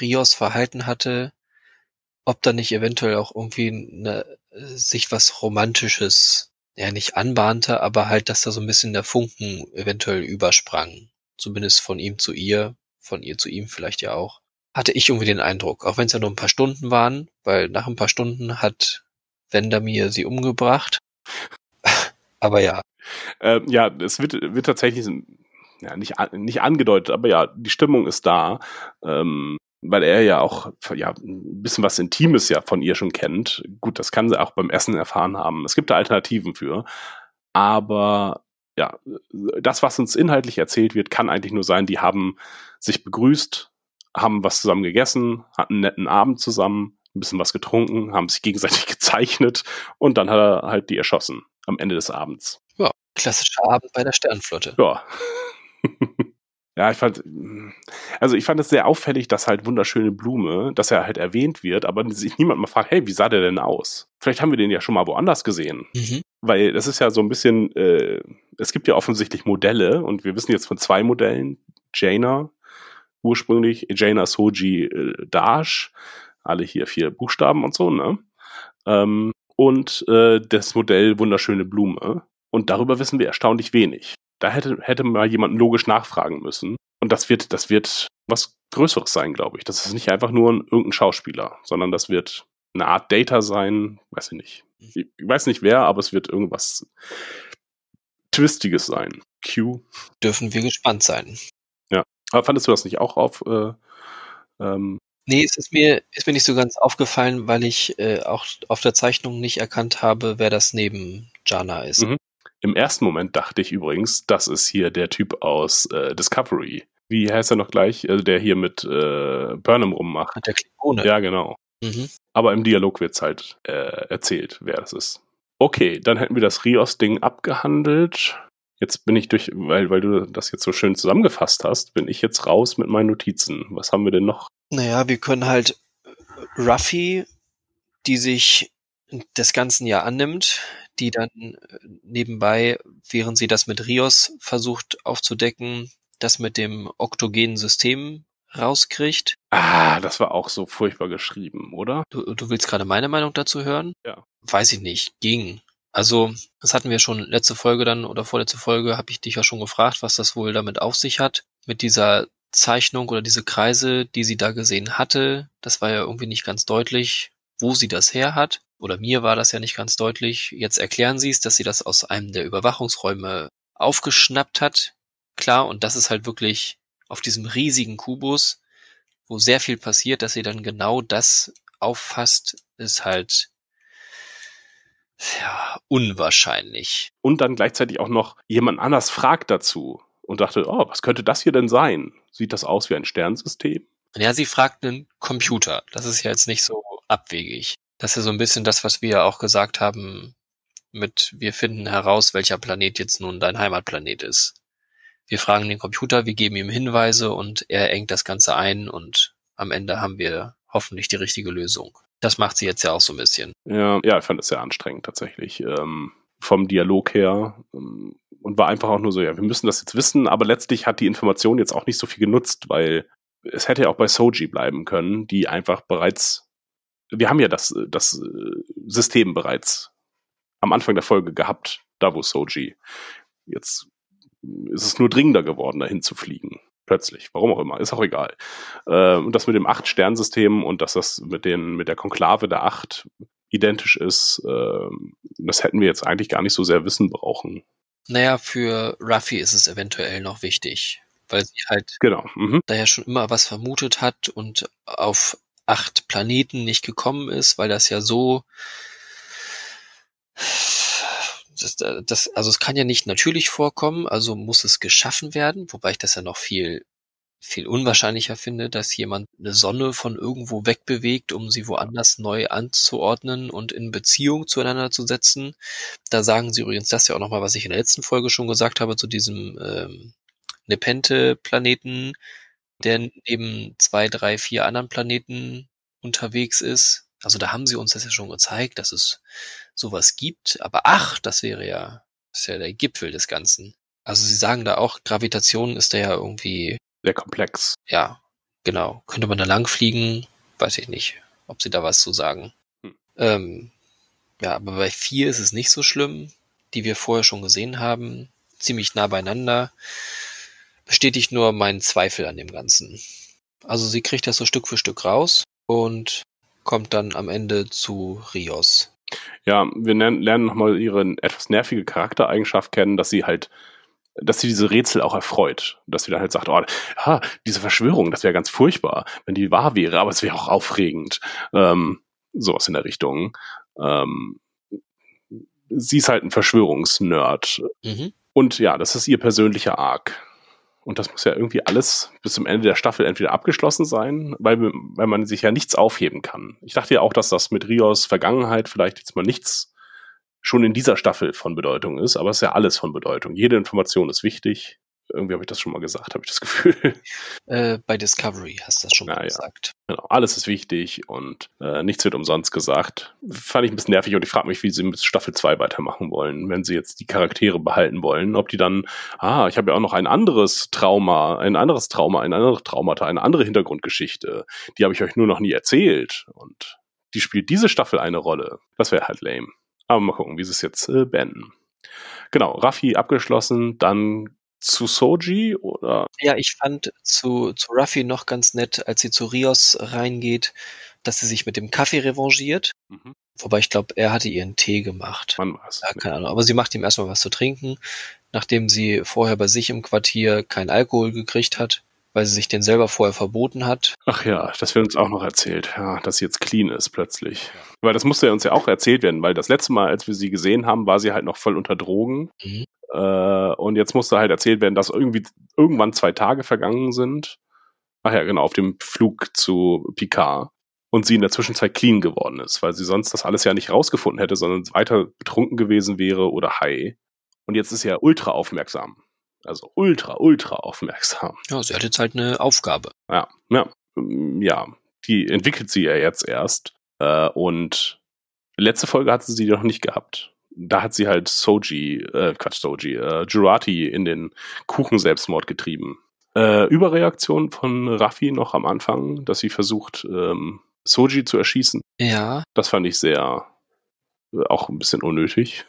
Rios verhalten hatte, ob da nicht eventuell auch irgendwie eine, sich was Romantisches, ja nicht anbahnte, aber halt, dass da so ein bisschen der Funken eventuell übersprang. Zumindest von ihm zu ihr, von ihr zu ihm vielleicht ja auch. Hatte ich irgendwie den Eindruck, auch wenn es ja nur ein paar Stunden waren, weil nach ein paar Stunden hat Vendamir sie umgebracht. [laughs] aber ja, Ähm, ja, es wird, wird tatsächlich ja, nicht, nicht angedeutet, aber ja, die Stimmung ist da, ähm, weil er ja auch ja, ein bisschen was Intimes ja von ihr schon kennt. Gut, das kann sie auch beim Essen erfahren haben. Es gibt da Alternativen für. Aber ja, das, was uns inhaltlich erzählt wird, kann eigentlich nur sein, die haben sich begrüßt, haben was zusammen gegessen, hatten einen netten Abend zusammen, ein bisschen was getrunken, haben sich gegenseitig [laughs] gezeichnet und dann hat er halt die erschossen am Ende des Abends. klassischer Abend bei der Sternflotte. Ja. [laughs] ja, ich fand, also ich fand es sehr auffällig, dass halt wunderschöne Blume, dass er halt erwähnt wird, aber sich niemand mal fragt, hey, wie sah der denn aus? Vielleicht haben wir den ja schon mal woanders gesehen. Mhm. Weil das ist ja so ein bisschen, äh, es gibt ja offensichtlich Modelle und wir wissen jetzt von zwei Modellen. Jaina ursprünglich, Jaina Soji äh, Dash, alle hier vier Buchstaben und so, ne? Ähm, und äh, das Modell Wunderschöne Blume. Und darüber wissen wir erstaunlich wenig. Da hätte, hätte mal jemand logisch nachfragen müssen. Und das wird, das wird was Größeres sein, glaube ich. Das ist nicht einfach nur ein, irgendein Schauspieler, sondern das wird eine Art Data sein, weiß ich nicht. Ich weiß nicht wer, aber es wird irgendwas Twistiges sein. Q. Dürfen wir gespannt sein. Aber fandest du das nicht auch auf? Äh, ähm, Nee, Nee, es ist mir, ist mir nicht so ganz aufgefallen, weil ich äh, auch auf der Zeichnung nicht erkannt habe, wer das neben Jana ist. Mhm. Im ersten Moment dachte ich übrigens, das ist hier der Typ aus äh, Discovery. Wie heißt er noch gleich? Also der hier mit äh, Burnham rummacht. Hat der Klingone. Ja, genau. Mhm. Aber im Dialog wird's halt äh, erzählt, wer das ist. Okay, dann hätten wir das Rios-Ding abgehandelt. Jetzt bin ich durch, weil, weil du das jetzt so schön zusammengefasst hast, bin ich jetzt raus mit meinen Notizen. Was haben wir denn noch? Naja, wir können halt Ruffy, die sich des ganzen Jahr annimmt, die dann äh, nebenbei, während sie das mit Rios versucht aufzudecken, das mit dem oktogenen System rauskriegt. Ah, das war auch so furchtbar geschrieben, oder? Du, du willst gerade meine Meinung dazu hören? Ja. Weiß ich nicht. Ging. Also, das hatten wir schon letzte Folge dann oder vorletzte Folge, habe ich dich ja schon gefragt, was das wohl damit auf sich hat. Mit dieser Zeichnung oder diese Kreise, die sie da gesehen hatte. Das war ja irgendwie nicht ganz deutlich, wo sie das her hat. Oder mir war das ja nicht ganz deutlich. Jetzt erklären sie es, dass sie das aus einem der Überwachungsräume aufgeschnappt hat. Klar, und das ist halt wirklich auf diesem riesigen Kubus, wo sehr viel passiert, dass sie dann genau das auffasst, ist halt ja, unwahrscheinlich. Und dann gleichzeitig auch noch jemand anders fragt dazu und dachte, oh, was könnte das hier denn sein? Sieht das aus wie ein Sternsystem? Ja, sie fragt einen Computer. Das ist ja jetzt nicht so abwegig. Das ist so ein bisschen das, was wir auch gesagt haben mit, wir finden heraus, welcher Planet jetzt nun dein Heimatplanet ist. Wir fragen den Computer, wir geben ihm Hinweise und er engt das Ganze ein und am Ende haben wir hoffentlich die richtige Lösung. Das macht sie jetzt ja auch so ein bisschen. Ja, ja, ich fand es sehr anstrengend tatsächlich. Ähm, vom Dialog her. Ähm, und war einfach auch nur so, ja, wir müssen das jetzt wissen, aber letztlich hat die Information jetzt auch nicht so viel genutzt, weil es hätte ja auch bei Soji bleiben können, die einfach bereits, wir haben ja das, das äh, System bereits am Anfang der Folge gehabt, da wo Soji. Jetzt ist es nur dringender geworden, dahin zu fliegen. Plötzlich. Warum auch immer. Ist auch egal. Äh, und das mit dem Acht-Sternsystem und dass das mit, den, mit der Konklave der Acht identisch ist, äh, das hätten wir jetzt eigentlich gar nicht so sehr wissen brauchen. Naja, für Ruffy ist es eventuell noch wichtig, weil sie halt genau. mhm. daher schon immer was vermutet hat und auf acht Planeten nicht gekommen ist, weil das ja so das, das, also es kann ja nicht natürlich vorkommen, also muss es geschaffen werden, wobei ich das ja noch viel viel unwahrscheinlicher finde, dass jemand eine Sonne von irgendwo wegbewegt, um sie woanders neu anzuordnen und in Beziehung zueinander zu setzen. Da sagen sie übrigens das ja auch nochmal, was ich in der letzten Folge schon gesagt habe, zu diesem ähm, Nepente-Planeten, der neben zwei, drei, vier anderen Planeten unterwegs ist. Also da haben sie uns das ja schon gezeigt, dass es sowas gibt. Aber ach, das wäre ja, das ist ja der Gipfel des Ganzen. Also sie sagen da auch, Gravitation ist da ja irgendwie sehr komplex. Ja, genau. Könnte man da lang fliegen? Weiß ich nicht, ob sie da was zu sagen. Hm. Ähm, ja, aber bei vier ist es nicht so schlimm, die wir vorher schon gesehen haben. Ziemlich nah beieinander. Bestätigt nur meinen Zweifel an dem Ganzen. Also sie kriegt das so Stück für Stück raus und kommt dann am Ende zu Rios. Ja, wir lernen nochmal ihre etwas nervige Charaktereigenschaft kennen, dass sie halt dass sie diese Rätsel auch erfreut. Dass sie dann halt sagt, oh, ja, diese Verschwörung, das wäre ganz furchtbar, wenn die wahr wäre, aber es wäre auch aufregend. Ähm, sowas in der Richtung. Ähm, sie ist halt ein Verschwörungsnerd. Mhm. Und ja, das ist ihr persönlicher Arc. Und das muss ja irgendwie alles bis zum Ende der Staffel entweder abgeschlossen sein, weil, weil man sich ja nichts aufheben kann. Ich dachte ja auch, dass das mit Rios Vergangenheit vielleicht jetzt mal nichts schon in dieser Staffel von Bedeutung ist, aber es ist ja alles von Bedeutung. Jede Information ist wichtig. Irgendwie habe ich das schon mal gesagt, habe ich das [laughs] Gefühl. Äh, bei Discovery hast du das schon mal ja, gesagt. Ja. Genau, alles ist wichtig und äh, nichts wird umsonst gesagt. Fand ich ein bisschen nervig und ich frage mich, wie sie mit Staffel 2 weitermachen wollen, wenn sie jetzt die Charaktere behalten wollen. Ob die dann, ah, ich habe ja auch noch ein anderes Trauma, ein anderes Trauma, ein anderes Traumata, eine andere Hintergrundgeschichte. Die habe ich euch nur noch nie erzählt und die spielt diese Staffel eine Rolle. Das wäre halt lame. Aber mal gucken, wie sie es jetzt äh, beenden. Genau, Raffi abgeschlossen, dann zu Soji oder? Ja, ich fand zu, zu Raffi noch ganz nett, als sie zu Rios reingeht, dass sie sich mit dem Kaffee revanchiert. Mhm. Wobei ich glaube, er hatte ihren Tee gemacht. Wann war's? Ja, keine Ahnung. Aber sie macht ihm erstmal was zu trinken, nachdem sie vorher bei sich im Quartier kein Alkohol gekriegt hat. weil sie sich den selber vorher verboten hat. Ach ja, das wird uns auch noch erzählt, ja, dass sie jetzt clean ist plötzlich. Weil das musste ja uns ja auch erzählt werden, weil das letzte Mal, als wir sie gesehen haben, war sie halt noch voll unter Drogen. Mhm. Äh, und jetzt musste halt erzählt werden, dass irgendwie irgendwann zwei Tage vergangen sind. Ach ja, genau, auf dem Flug zu Picard. Und sie in der Zwischenzeit clean geworden ist, weil sie sonst das alles ja nicht rausgefunden hätte, sondern weiter betrunken gewesen wäre oder high. Und jetzt ist sie ja ultra aufmerksam. Also ultra, ultra aufmerksam. Ja, sie hat jetzt halt eine Aufgabe. Ja, ja, mm, ja. Die entwickelt sie ja jetzt erst. Äh, und letzte Folge hatte sie noch nicht gehabt. Da hat sie halt Soji, äh, Quatsch, Soji, äh, Jurati in den Kuchen-Selbstmord getrieben. Äh, Überreaktion von Raffi noch am Anfang, dass sie versucht, ähm, Soji zu erschießen. Ja, Das fand ich sehr, äh, auch ein bisschen unnötig,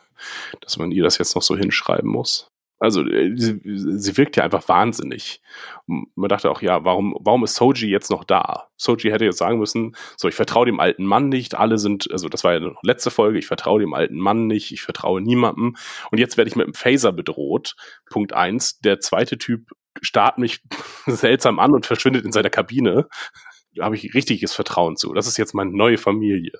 dass man ihr das jetzt noch so hinschreiben muss. Also äh, sie, sie wirkt ja einfach wahnsinnig. Und man dachte auch, ja, warum, warum ist Soji jetzt noch da? Soji hätte jetzt sagen müssen, so, ich vertraue dem alten Mann nicht, alle sind, also das war ja noch letzte Folge, ich vertraue dem alten Mann nicht, ich vertraue niemandem. Und jetzt werde ich mit einem Phaser bedroht. Punkt eins. Der zweite Typ starrt mich [laughs] seltsam an und verschwindet in seiner Kabine. Da habe ich richtiges Vertrauen zu. Das ist jetzt meine neue Familie.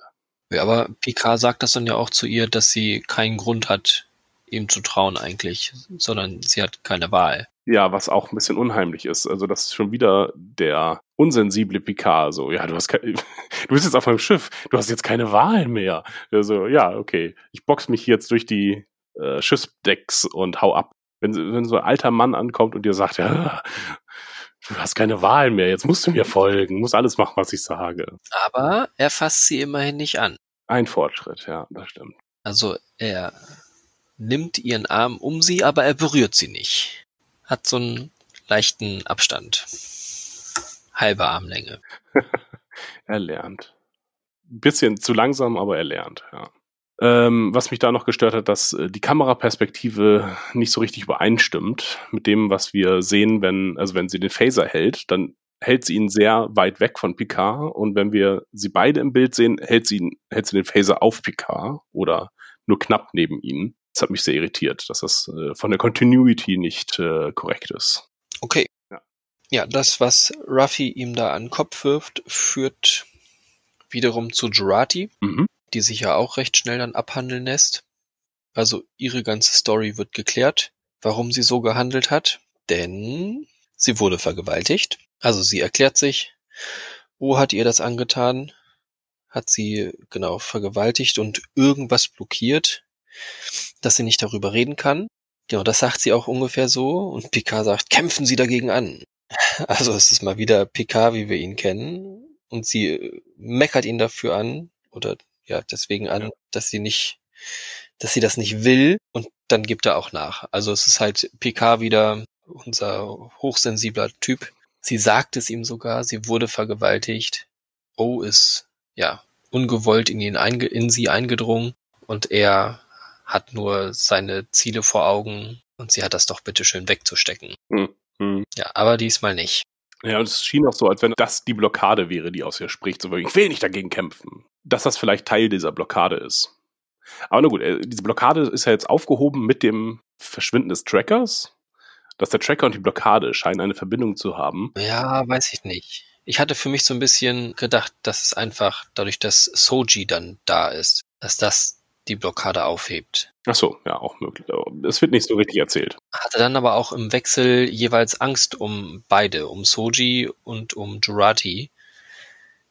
Ja, aber Picard sagt das dann ja auch zu ihr, dass sie keinen Grund hat, ihm zu trauen eigentlich, sondern sie hat keine Wahl. Ja, was auch ein bisschen unheimlich ist. Also, das ist schon wieder der unsensible Picard. So, ja, du hast [laughs] du bist jetzt auf meinem Schiff, du hast jetzt keine Wahl mehr. Also, ja, okay, ich box mich jetzt durch die äh, Schiffsdecks und hau ab. Wenn, wenn so ein alter Mann ankommt und dir sagt, ja, du hast keine Wahl mehr, jetzt musst du mir folgen, musst alles machen, was ich sage. Aber er fasst sie immerhin nicht an. Ein Fortschritt, ja, das stimmt. Also er nimmt ihren Arm um sie, aber er berührt sie nicht. Hat so einen leichten Abstand. Halbe Armlänge. [laughs] Er lernt. Bisschen zu langsam, aber er lernt, ja. Ähm, was mich da noch gestört hat, dass äh, die Kameraperspektive nicht so richtig übereinstimmt mit dem, was wir sehen, wenn, also wenn sie den Phaser hält, dann hält sie ihn sehr weit weg von Picard und wenn wir sie beide im Bild sehen, hält sie, hält sie den Phaser auf Picard oder nur knapp neben ihn. Das hat mich sehr irritiert, dass das äh, von der Continuity nicht äh, korrekt ist. Okay. Ja. Ja, das, was Ruffy ihm da an den Kopf wirft, führt wiederum zu Jurati, Mhm. die sich ja auch recht schnell dann abhandeln lässt. Also ihre ganze Story wird geklärt, warum sie so gehandelt hat, denn sie wurde vergewaltigt. Also sie erklärt sich, wo hat ihr das angetan? Hat sie genau vergewaltigt und irgendwas blockiert, dass sie nicht darüber reden kann. Genau, das sagt sie auch ungefähr so und Picard sagt, kämpfen Sie dagegen an. [laughs] Also es ist mal wieder Picard, wie wir ihn kennen und sie äh, meckert ihn dafür an oder ja, deswegen an, Ja. dass sie nicht, dass sie das nicht will und dann gibt er auch nach. Also es ist halt Picard wieder unser hochsensibler Typ. Sie sagt es ihm sogar, sie wurde vergewaltigt. O ist ja ungewollt in ihn einge in sie eingedrungen und er hat nur seine Ziele vor Augen und sie hat das doch bitte schön wegzustecken. Mhm. Ja, aber diesmal nicht. Ja, und es schien auch so, als wenn das die Blockade wäre, die aus ihr spricht. So, ich will nicht dagegen kämpfen. Dass das vielleicht Teil dieser Blockade ist. Aber na gut, äh, diese Blockade ist ja jetzt aufgehoben mit dem Verschwinden des Trackers. Dass der Tracker und die Blockade scheinen eine Verbindung zu haben. Ja, weiß ich nicht. Ich hatte für mich so ein bisschen gedacht, dass es einfach dadurch, dass Soji dann da ist, dass das die Blockade aufhebt. Ach so, ja, auch möglich. Es wird nicht so richtig erzählt. Hatte dann aber auch im Wechsel jeweils Angst um beide, um Soji und um Jurati.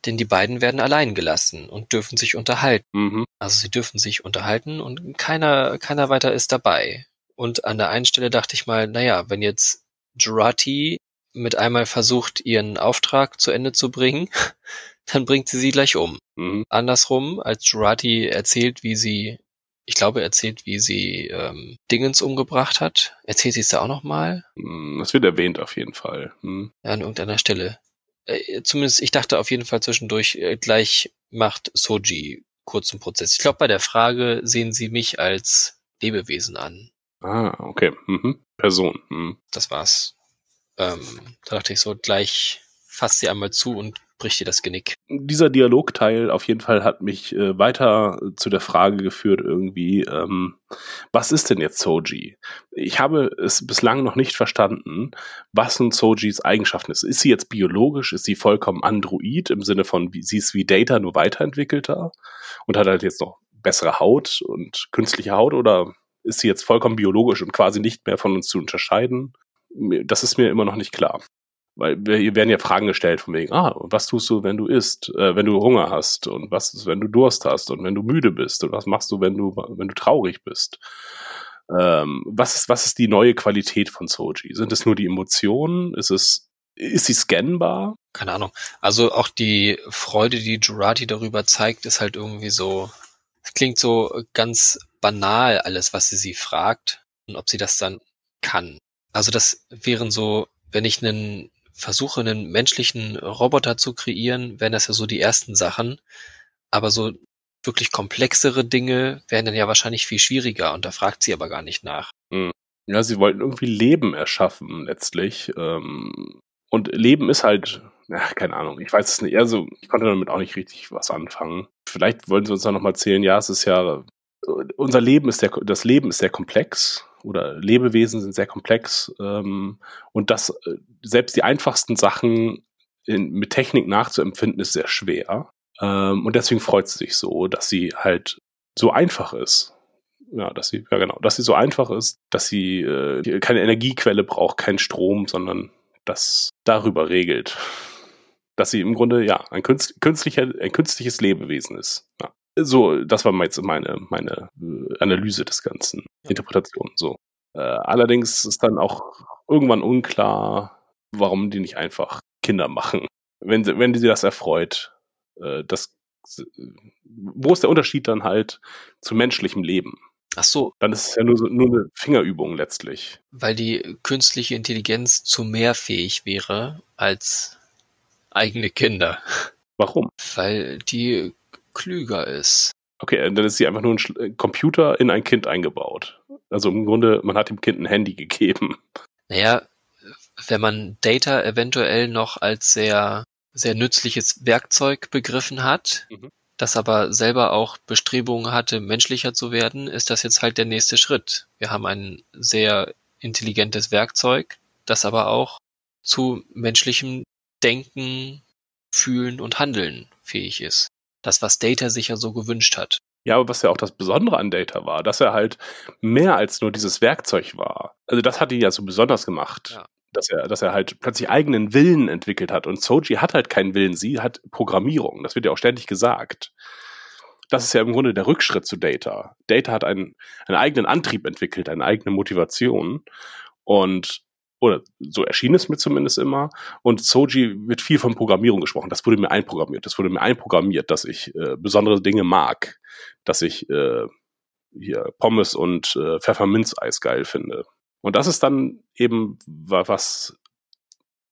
Denn die beiden werden allein gelassen und dürfen sich unterhalten. Mhm. Also sie dürfen sich unterhalten und keiner, keiner weiter ist dabei. Und an der einen Stelle dachte ich mal, naja, wenn jetzt Jurati mit einmal versucht, ihren Auftrag zu Ende zu bringen, [laughs] dann bringt sie sie gleich um. Mhm. Andersrum, als Jurati erzählt, wie sie, ich glaube, erzählt, wie sie ähm, Dingens umgebracht hat, erzählt sie es da auch nochmal Mhm. Das wird erwähnt auf jeden Fall. Mhm. an irgendeiner Stelle. Äh, zumindest, ich dachte auf jeden Fall zwischendurch, äh, gleich macht Soji kurzen Prozess. Ich glaube, bei der Frage sehen sie mich als Lebewesen an. Ah, okay. Mhm. Person. Mhm. Das war's. Ähm, da dachte ich so, gleich fasst sie einmal zu und bricht dir das Genick. Dieser Dialogteil auf jeden Fall hat mich äh, weiter zu der Frage geführt irgendwie, ähm, was ist denn jetzt Soji? Ich habe es bislang noch nicht verstanden, was nun Sojis Eigenschaften ist. Ist sie jetzt biologisch? Ist sie vollkommen android im Sinne von, sie ist wie Data nur weiterentwickelter und hat halt jetzt noch bessere Haut und künstliche Haut oder ist sie jetzt vollkommen biologisch und quasi nicht mehr von uns zu unterscheiden? Das ist mir immer noch nicht klar. Weil wir werden ja Fragen gestellt von wegen, ah, was tust du, wenn du isst, äh, wenn du Hunger hast und was ist, wenn du Durst hast und wenn du müde bist und was machst du, wenn du, wenn du traurig bist? Ähm, was ist, was ist die neue Qualität von Soji? Sind es nur die Emotionen? Ist es, ist sie scannbar? Keine Ahnung. Also auch die Freude, die Jurati darüber zeigt, ist halt irgendwie so, es klingt so ganz banal alles, was sie sie fragt und ob sie das dann kann. Also das wären so, wenn ich einen versuche, einen menschlichen Roboter zu kreieren, wären das ja so die ersten Sachen. Aber so wirklich komplexere Dinge wären dann ja wahrscheinlich viel schwieriger und da fragt sie aber gar nicht nach. Hm. Ja, sie wollten irgendwie Leben erschaffen letztlich. Ähm, und Leben ist halt, ja, keine Ahnung, ich weiß es nicht. Also ich konnte damit auch nicht richtig was anfangen. Vielleicht wollen sie uns dann nochmal erzählen, ja, es ist ja, unser Leben ist sehr, das Leben ist sehr komplex oder Lebewesen sind sehr komplex ähm, und das äh, selbst die einfachsten Sachen in, mit Technik nachzuempfinden ist sehr schwer ähm, und deswegen freut sie sich so, dass sie halt so einfach ist. Ja, dass sie ja genau, dass sie so einfach ist, dass sie äh, keine Energiequelle braucht, keinen Strom, sondern das darüber regelt, dass sie im Grunde ja ein, künstlicher, ein künstliches Lebewesen ist. Ja. So, das war jetzt meine, meine äh, Analyse des Ganzen, Interpretation. So. Äh, allerdings ist dann auch irgendwann unklar, warum die nicht einfach Kinder machen. Wenn sie, wenn sie das erfreut, äh, das, wo ist der Unterschied dann halt zu menschlichem Leben? Ach so. Dann ist es ja nur, so, nur eine Fingerübung letztlich. Weil die künstliche Intelligenz zu mehr fähig wäre als eigene Kinder. Warum? Weil die klüger ist. Okay, dann ist sie einfach nur ein äh, Computer in ein Kind eingebaut. Also im Grunde, man hat dem Kind ein Handy gegeben. Naja, wenn man Data eventuell noch als sehr, sehr nützliches Werkzeug begriffen hat, mhm. das aber selber auch Bestrebungen hatte, menschlicher zu werden, ist das jetzt halt der nächste Schritt. Wir haben ein sehr intelligentes Werkzeug, das aber auch zu menschlichem Denken, Fühlen und Handeln fähig ist das, was Data sich ja so gewünscht hat. Ja, aber was ja auch das Besondere an Data war, dass er halt mehr als nur dieses Werkzeug war. Also das hat ihn ja so besonders gemacht. Ja. Dass er, dass er halt plötzlich eigenen Willen entwickelt hat. Und Soji hat halt keinen Willen, sie hat Programmierung. Das wird ja auch ständig gesagt. Das ist ja im Grunde der Rückschritt zu Data. Data hat einen, einen eigenen Antrieb entwickelt, eine eigene Motivation. Und oder so erschien es mir zumindest immer. Und Soji wird viel von Programmierung gesprochen. Das wurde mir einprogrammiert. Das wurde mir einprogrammiert, dass ich äh, besondere Dinge mag, dass ich äh, hier Pommes und äh, Pfefferminzeis geil finde. Und das ist dann eben was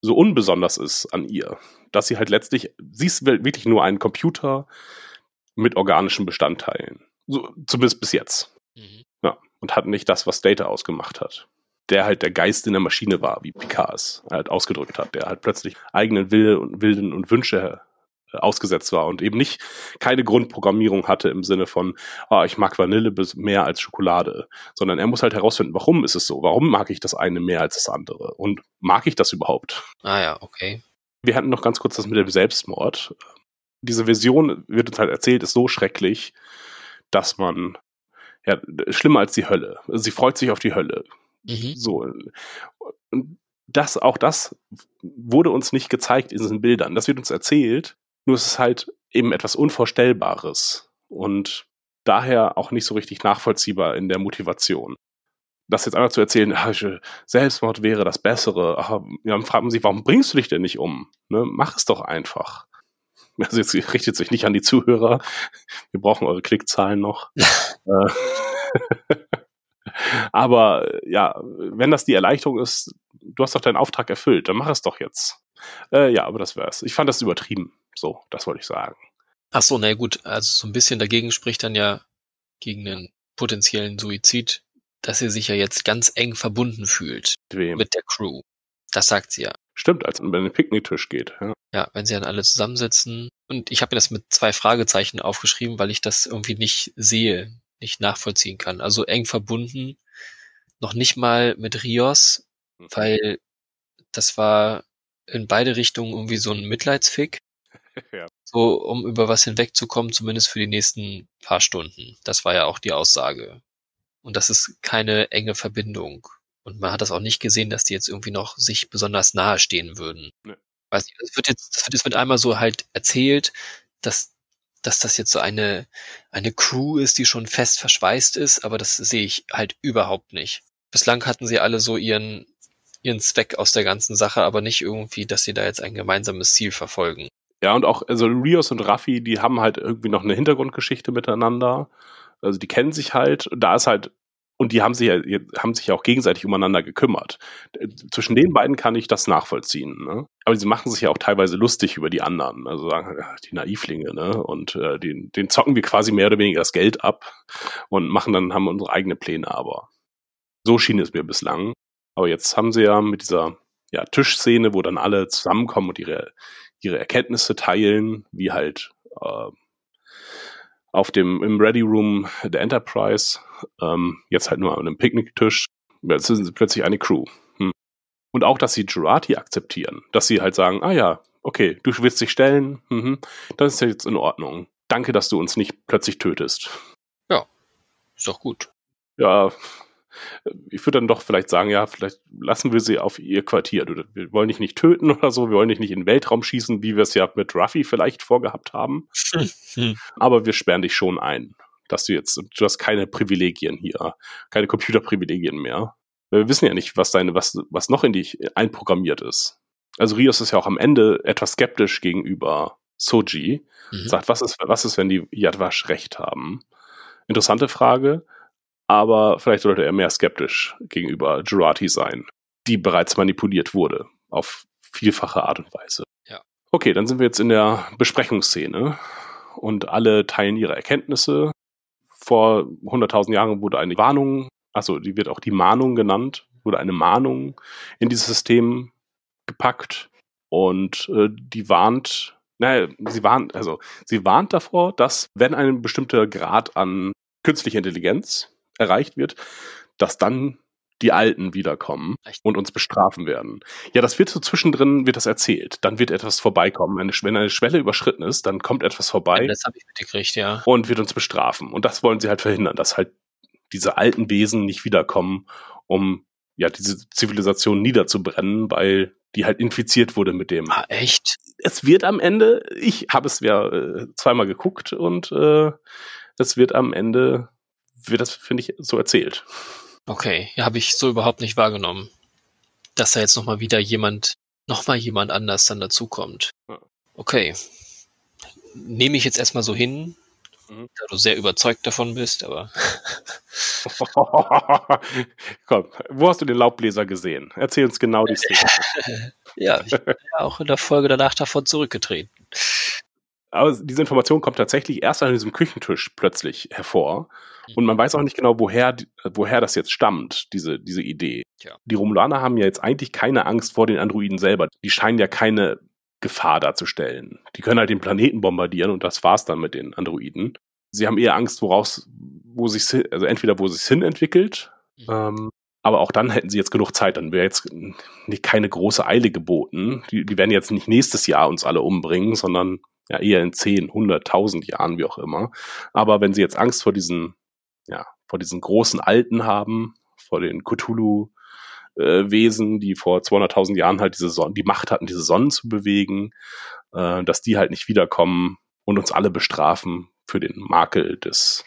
so unbesonders ist an ihr, dass sie halt letztlich, sie ist wirklich nur ein Computer mit organischen Bestandteilen. So, zumindest bis jetzt. Mhm. Ja, und hat nicht das, was Data ausgemacht hat der halt der Geist in der Maschine war, wie Picard es halt ausgedrückt hat, der halt plötzlich eigenen Wille und Willen und Wünsche äh, ausgesetzt war und eben nicht keine Grundprogrammierung hatte im Sinne von, oh, ich mag Vanille mehr als Schokolade, sondern er muss halt herausfinden, warum ist es so? Warum mag ich das eine mehr als das andere? Und mag ich das überhaupt? Ah ja, okay. Wir hatten noch ganz kurz das mit dem Selbstmord. Diese Vision, wird uns halt erzählt, ist so schrecklich, dass man, ja, schlimmer als die Hölle. Sie freut sich auf die Hölle. Mhm. So. Und das, auch das wurde uns nicht gezeigt in diesen Bildern. Das wird uns erzählt, nur es ist halt eben etwas Unvorstellbares und daher auch nicht so richtig nachvollziehbar in der Motivation. Das jetzt einfach zu erzählen, Selbstmord wäre das Bessere, ach, dann fragt man sich, warum bringst du dich denn nicht um? Ne? Mach es doch einfach. [laughs] Also jetzt richtet sich nicht an die Zuhörer. Wir brauchen eure Klickzahlen noch. [laughs] Äh, [laughs] aber ja, wenn das die Erleichterung ist, du hast doch deinen Auftrag erfüllt, dann mach es doch jetzt. Äh, ja, aber das wär's. Ich fand das übertrieben. So, das wollte ich sagen. Ach so, na gut, also so ein bisschen dagegen spricht dann ja gegen einen potenziellen Suizid, dass er sich ja jetzt ganz eng verbunden fühlt Wem? mit der Crew. Das sagt sie ja. Stimmt, als man bei den Picknicktisch geht. Ja. Ja, wenn sie dann alle zusammensitzen. Und ich habe mir das mit zwei Fragezeichen aufgeschrieben, weil ich das irgendwie nicht sehe, nicht nachvollziehen kann. Also eng verbunden, noch nicht mal mit Rios, Mhm. weil das war in beide Richtungen irgendwie so ein Mitleidsfick. [laughs] Ja. So, um über was hinwegzukommen, zumindest für die nächsten paar Stunden. Das war ja auch die Aussage. Und das ist keine enge Verbindung. Und man hat das auch nicht gesehen, dass die jetzt irgendwie noch sich besonders nahe stehen würden. Nee. Weiß nicht, das wird jetzt, das wird jetzt mit einmal so halt erzählt, dass, dass das jetzt so eine, eine Crew ist, die schon fest verschweißt ist, aber das sehe ich halt überhaupt nicht. Bislang hatten sie alle so ihren, ihren Zweck aus der ganzen Sache, aber nicht irgendwie, dass sie da jetzt ein gemeinsames Ziel verfolgen. Ja, und auch, also Rios und Raffi, die haben halt irgendwie noch eine Hintergrundgeschichte miteinander. Also die kennen sich halt. Und Da ist halt, und die haben sich ja, haben sich ja auch gegenseitig umeinander gekümmert. Zwischen den beiden kann ich das nachvollziehen. Ne? Aber sie machen sich ja auch teilweise lustig über die anderen. Also sagen, die Naivlinge, ne? Und äh, den, den zocken wir quasi mehr oder weniger das Geld ab und machen dann, haben unsere eigene Pläne aber. So schien es mir bislang. Aber jetzt haben sie ja mit dieser ja, Tischszene, wo dann alle zusammenkommen und ihre ihre Erkenntnisse teilen, wie halt äh, auf dem im Ready Room der Enterprise, ähm, jetzt halt nur an einem Picknicktisch. Jetzt sind sie plötzlich eine Crew. Hm. Und auch, dass sie Jurati akzeptieren, dass sie halt sagen, ah ja, okay, du willst dich stellen, mhm, das ist ja jetzt in Ordnung. Danke, dass du uns nicht plötzlich tötest. Ist doch gut. Ja, ich würde dann doch vielleicht sagen, ja, vielleicht lassen wir sie auf ihr Quartier. Wir wollen dich nicht töten oder so, wir wollen dich nicht in den Weltraum schießen, wie wir es ja mit Ruffy vielleicht vorgehabt haben. [laughs] Aber wir sperren dich schon ein, dass du jetzt, du hast keine Privilegien hier, keine Computerprivilegien mehr. Wir wissen ja nicht, was deine, was, was noch in dich einprogrammiert ist. Also Rios ist ja auch am Ende etwas skeptisch gegenüber Soji. Mhm. Sagt, was ist, was ist, wenn die Yadwash recht haben? Interessante Frage, aber vielleicht sollte er mehr skeptisch gegenüber Jurati sein, die bereits manipuliert wurde, auf vielfache Art und Weise. Ja. Okay, dann sind wir jetzt in der Besprechungsszene und alle teilen ihre Erkenntnisse. Vor 100.000 Jahren wurde eine Warnung, also die wird auch die Mahnung genannt, wurde eine Mahnung in dieses System gepackt und äh, die warnt, naja, sie warnt, also sie warnt davor, dass wenn ein bestimmter Grad an künstlicher Intelligenz erreicht wird, dass dann die Alten wiederkommen Echt? und uns bestrafen werden. Ja, das wird so zwischendrin, wird das erzählt. Dann wird etwas vorbeikommen. Eine, wenn eine Schwelle überschritten ist, dann kommt etwas vorbei Ja, das habe ich mitgekriegt, ja. und wird uns bestrafen. Und das wollen sie halt verhindern, dass halt diese alten Wesen nicht wiederkommen, um ja diese Zivilisation niederzubrennen, weil die halt infiziert wurde mit dem. Ah, echt? Es wird am Ende, ich habe es ja äh, zweimal geguckt und äh, es wird am Ende, wird das, finde ich, so erzählt. Okay, ja, habe ich so überhaupt nicht wahrgenommen. Dass da jetzt nochmal wieder jemand, nochmal jemand anders dann dazukommt. Ja. Okay. Nehme ich jetzt erstmal so hin, Mhm. da du sehr überzeugt davon bist, aber [laughs] Komm, wo hast du den Laubbläser gesehen? Erzähl uns genau die Szene. [laughs] ja, ich bin ja auch in der Folge danach davon zurückgetreten. Aber diese Information kommt tatsächlich erst an diesem Küchentisch plötzlich hervor. Und man weiß auch nicht genau, woher, woher das jetzt stammt, diese, diese Idee. Tja. Die Romulaner haben ja jetzt eigentlich keine Angst vor den Androiden selber. Die scheinen ja keine Gefahr darzustellen. Die können halt den Planeten bombardieren und das war's dann mit den Androiden. Sie haben eher Angst, woraus, wo sich, also entweder wo sich hin entwickelt, Mhm. ähm, aber auch dann hätten sie jetzt genug Zeit, dann wäre jetzt nicht keine große Eile geboten. Die, die werden jetzt nicht nächstes Jahr uns alle umbringen, sondern ja eher in 10, 100, 1000 Jahren, wie auch immer. Aber wenn sie jetzt Angst vor diesen, ja, vor diesen großen Alten haben, vor den Cthulhu-Wesen, die vor 200.000 Jahren halt diese Sonnen, die Macht hatten, diese Sonnen zu bewegen, äh, dass die halt nicht wiederkommen und uns alle bestrafen für den Makel des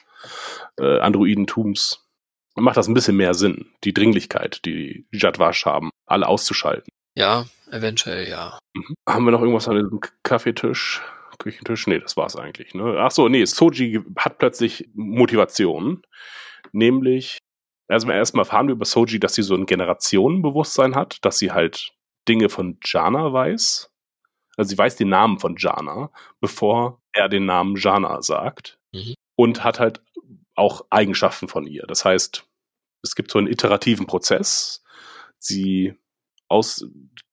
äh, Androidentums, dann macht das ein bisschen mehr Sinn, die Dringlichkeit, die die Jadwash haben, alle auszuschalten. Ja, eventuell ja. Mhm. Haben wir noch irgendwas an diesem K- Kaffeetisch? Küchentisch? Nee, das war's eigentlich. Ne? Ach so, nee, Soji hat plötzlich Motivation. Nämlich, also erstmal erfahren wir über Soji, dass sie so ein Generationenbewusstsein hat, dass sie halt Dinge von Jana weiß. Also sie weiß den Namen von Jana, bevor er den Namen Jana sagt. Mhm. Und hat halt auch Eigenschaften von ihr. Das heißt, es gibt so einen iterativen Prozess. Sie aus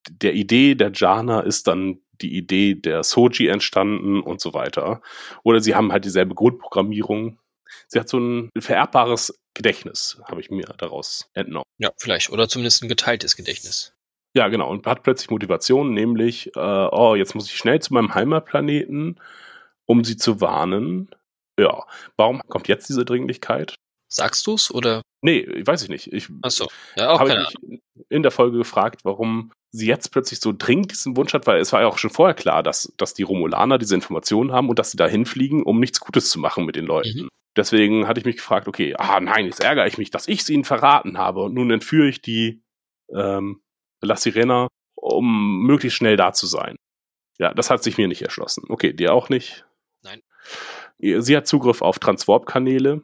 der Idee der Jana ist dann die Idee der Soji entstanden und so weiter. Oder sie haben halt dieselbe Grundprogrammierung. Sie hat so ein vererbbares Gedächtnis, habe ich mir daraus entnommen. Ja, vielleicht. Oder zumindest ein geteiltes Gedächtnis. Ja, genau. Und hat plötzlich Motivation, nämlich, äh, oh, jetzt muss ich schnell zu meinem Heimatplaneten, um sie zu warnen. Ja, warum kommt jetzt diese Dringlichkeit? Sagst du's oder? Nee, weiß ich nicht. Ich Ach so. Ja, auch habe keine mich in der Folge gefragt, warum sie jetzt plötzlich so dringend diesen Wunsch hat, weil es war ja auch schon vorher klar, dass, dass die Romulaner diese Informationen haben und dass sie da hinfliegen, um nichts Gutes zu machen mit den Leuten. Mhm. Deswegen hatte ich mich gefragt, okay, ah nein, jetzt ärgere ich mich, dass ich sie ihnen verraten habe und nun entführe ich die ähm, La Sirena, um möglichst schnell da zu sein. Ja, das hat sich mir nicht erschlossen. Okay, dir auch nicht? Nein. Sie hat Zugriff auf Transwarp-Kanäle.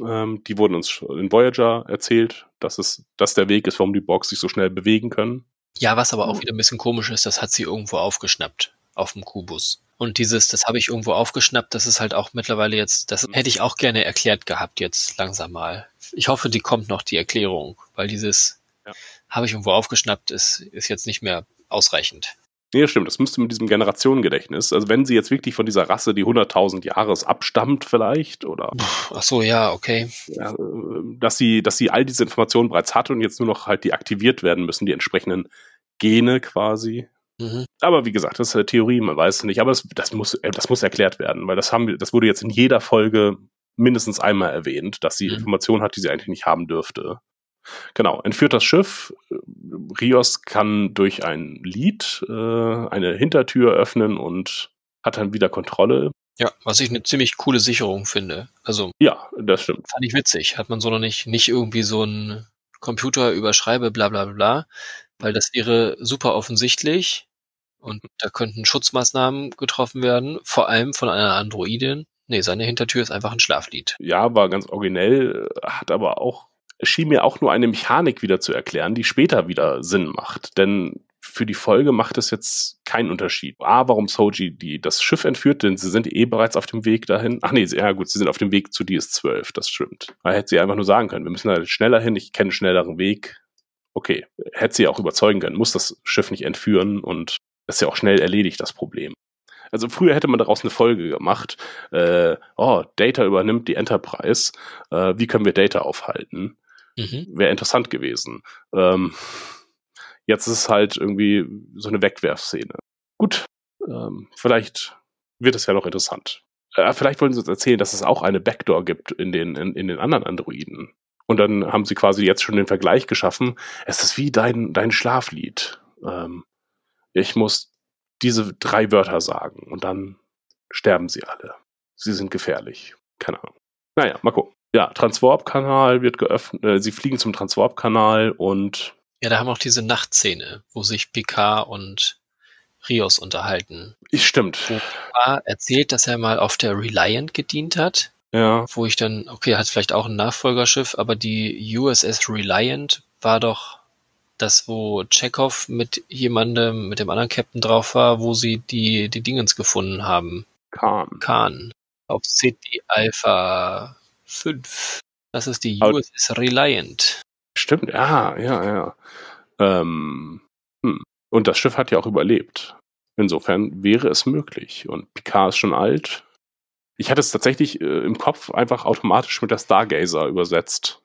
Ähm, die wurden uns in Voyager erzählt, dass es das der Weg ist, warum die Borgs sich so schnell bewegen können. Ja, was aber auch wieder ein bisschen komisch ist, das hat sie irgendwo aufgeschnappt auf dem Kubus. Und dieses, das habe ich irgendwo aufgeschnappt, das ist halt auch mittlerweile jetzt, das hätte ich auch gerne erklärt gehabt jetzt langsam mal. Ich hoffe, die kommt noch, die Erklärung, weil dieses Ja. habe ich irgendwo aufgeschnappt, ist, ist jetzt nicht mehr ausreichend. Nee, stimmt. Das müsste mit diesem Generationengedächtnis. Also wenn sie jetzt wirklich von dieser Rasse, die 100.000 Jahres abstammt vielleicht, oder Ach so, ja, okay. ja, äh, dass sie, dass sie all diese Informationen bereits hat und jetzt nur noch halt die aktiviert werden müssen, die entsprechenden Gene quasi. Mhm. Aber wie gesagt, das ist eine Theorie, man weiß es nicht. Aber das, das muss, äh, das muss erklärt werden, weil das haben wir, das wurde jetzt in jeder Folge mindestens einmal erwähnt, dass sie Mhm. Informationen hat, die sie eigentlich nicht haben dürfte. Genau, entführt das Schiff. Rios kann durch ein Lied äh, eine Hintertür öffnen und hat dann wieder Kontrolle. Ja, was ich eine ziemlich coole Sicherung finde. Also Ja, das stimmt. fand ich witzig. Hat man so noch nicht, nicht irgendwie so ein Computer überschreibe, bla bla bla, weil das wäre super offensichtlich und da könnten Schutzmaßnahmen getroffen werden, vor allem von einer Androidin. Nee, seine Hintertür ist einfach ein Schlaflied. Ja, war ganz originell, hat aber auch, schien mir auch nur eine Mechanik wieder zu erklären, die später wieder Sinn macht. Denn für die Folge macht es jetzt keinen Unterschied. A, warum Soji die, das Schiff entführt, denn sie sind eh bereits auf dem Weg dahin. Ach nee, ja gut, sie sind auf dem Weg zu DS12, das stimmt. Da hätte sie einfach nur sagen können, wir müssen da schneller hin, ich kenne einen schnelleren Weg. Okay, hätte sie auch überzeugen können, muss das Schiff nicht entführen und ist ja auch schnell erledigt, das Problem. Also früher hätte man daraus eine Folge gemacht, äh, oh, Data übernimmt die Enterprise, äh, wie können wir Data aufhalten? Mhm. Wäre interessant gewesen. Ähm, jetzt ist es halt irgendwie so eine Wegwerfszene. Gut, ähm, vielleicht wird es ja noch interessant. Äh, vielleicht wollen sie uns erzählen, dass es auch eine Backdoor gibt in den, in, in den anderen Androiden. Und dann haben sie quasi jetzt schon den Vergleich geschaffen. Es ist wie dein, dein Schlaflied. Ähm, ich muss diese drei Wörter sagen und dann sterben sie alle. Sie sind gefährlich. Keine Ahnung. Naja, mal gucken. Ja, Transwarp-Kanal wird geöffnet. Äh, sie fliegen zum Transwarp-Kanal und Ja, da haben auch diese Nachtszene, wo sich Picard und Rios unterhalten. ich stimmt. Picard erzählt, dass er mal auf der Reliant gedient hat, Ja, wo ich dann, okay, hat vielleicht auch ein Nachfolgerschiff, aber die USS Reliant war doch das, wo Chekhov mit jemandem, mit dem anderen Captain drauf war, wo sie die, die Dingens gefunden haben. Khan. Khan. Auf CD Alpha 5. Das ist die USS Reliant. Stimmt, ja, ja, ja. Ähm, hm. Und das Schiff hat ja auch überlebt. Insofern wäre es möglich. Und Picard ist schon alt. Ich hatte es tatsächlich äh, im Kopf einfach automatisch mit der Stargazer übersetzt.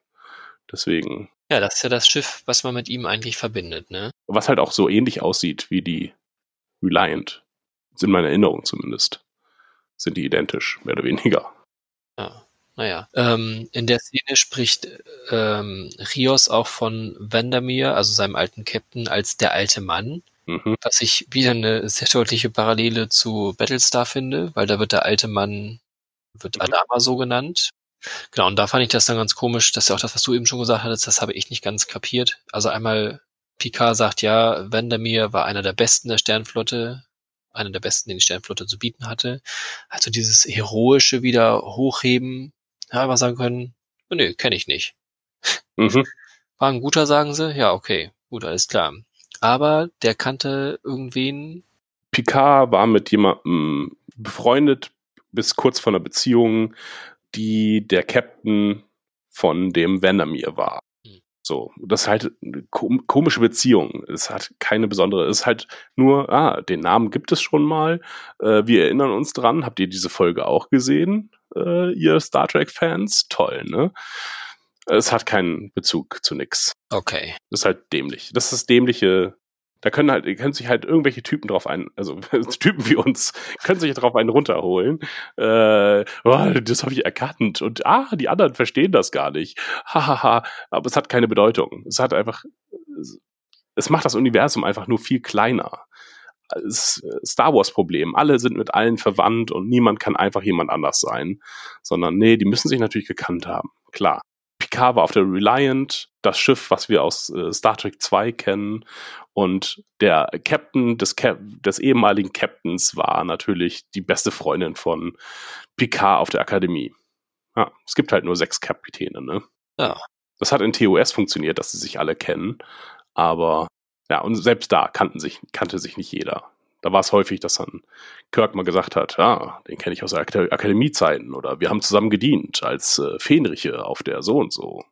Deswegen. Ja, das ist ja das Schiff, was man mit ihm eigentlich verbindet, ne? Was halt auch so ähnlich aussieht wie die Reliant. In meiner Erinnerung zumindest. Sind die identisch, mehr oder weniger. Ja, naja. Ähm, in der Szene spricht ähm, Rios auch von Vandermeer, also seinem alten Captain, als der alte Mann, Mhm. was ich wieder eine sehr deutliche Parallele zu Battlestar finde, weil da wird der alte Mann, wird Adama so genannt. Genau, und da fand ich das dann ganz komisch, dass ja auch das, was du eben schon gesagt hattest, das habe ich nicht ganz kapiert. Also einmal, Picard sagt ja, Vandermeer war einer der besten der Sternflotte, einer der besten, den die Sternflotte zu bieten hatte. Also dieses heroische wieder hochheben, ja, was sagen können, nee, kenne ich nicht. Mhm. War ein guter, sagen sie? Ja, okay, gut, alles klar. Aber der kannte irgendwen, Picard war mit jemandem befreundet bis kurz vor einer Beziehung, die der Captain von dem Vandermeer war. So, das ist halt eine kom komische Beziehung. Es hat keine besondere, es ist halt nur, ah, den Namen gibt es schon mal. Äh, wir erinnern uns dran. Habt ihr diese Folge auch gesehen, äh, ihr Star Trek-Fans? Toll, ne? Es hat keinen Bezug zu nix. Okay. Das ist halt dämlich. Das ist das dämliche da können halt, können sich halt irgendwelche Typen drauf ein, also [laughs] Typen wie uns, können sich drauf einen runterholen. Äh, oh, das habe ich erkannt. Und ah, die anderen verstehen das gar nicht. Hahaha. Aber es hat keine Bedeutung. Es hat einfach, es macht das Universum einfach nur viel kleiner. Es Star Wars Problem. Alle sind mit allen verwandt und niemand kann einfach jemand anders sein. Sondern nee, die müssen sich natürlich gekannt haben. Klar. Picard war auf der Reliant, das Schiff, was wir aus äh, Star Trek 2 kennen. Und der Captain des, Cap des ehemaligen Captains war natürlich die beste Freundin von Picard auf der Akademie. Ja, es gibt halt nur sechs Kapitäne, ne? Ja. Das hat in TOS funktioniert, dass sie sich alle kennen. Aber ja, und selbst da kannten sich, kannte sich nicht jeder. Da war es häufig, dass dann Kirk mal gesagt hat, ja, den kenne ich aus Ak Akademiezeiten oder wir haben zusammen gedient als äh, Fähnriche auf der so und so.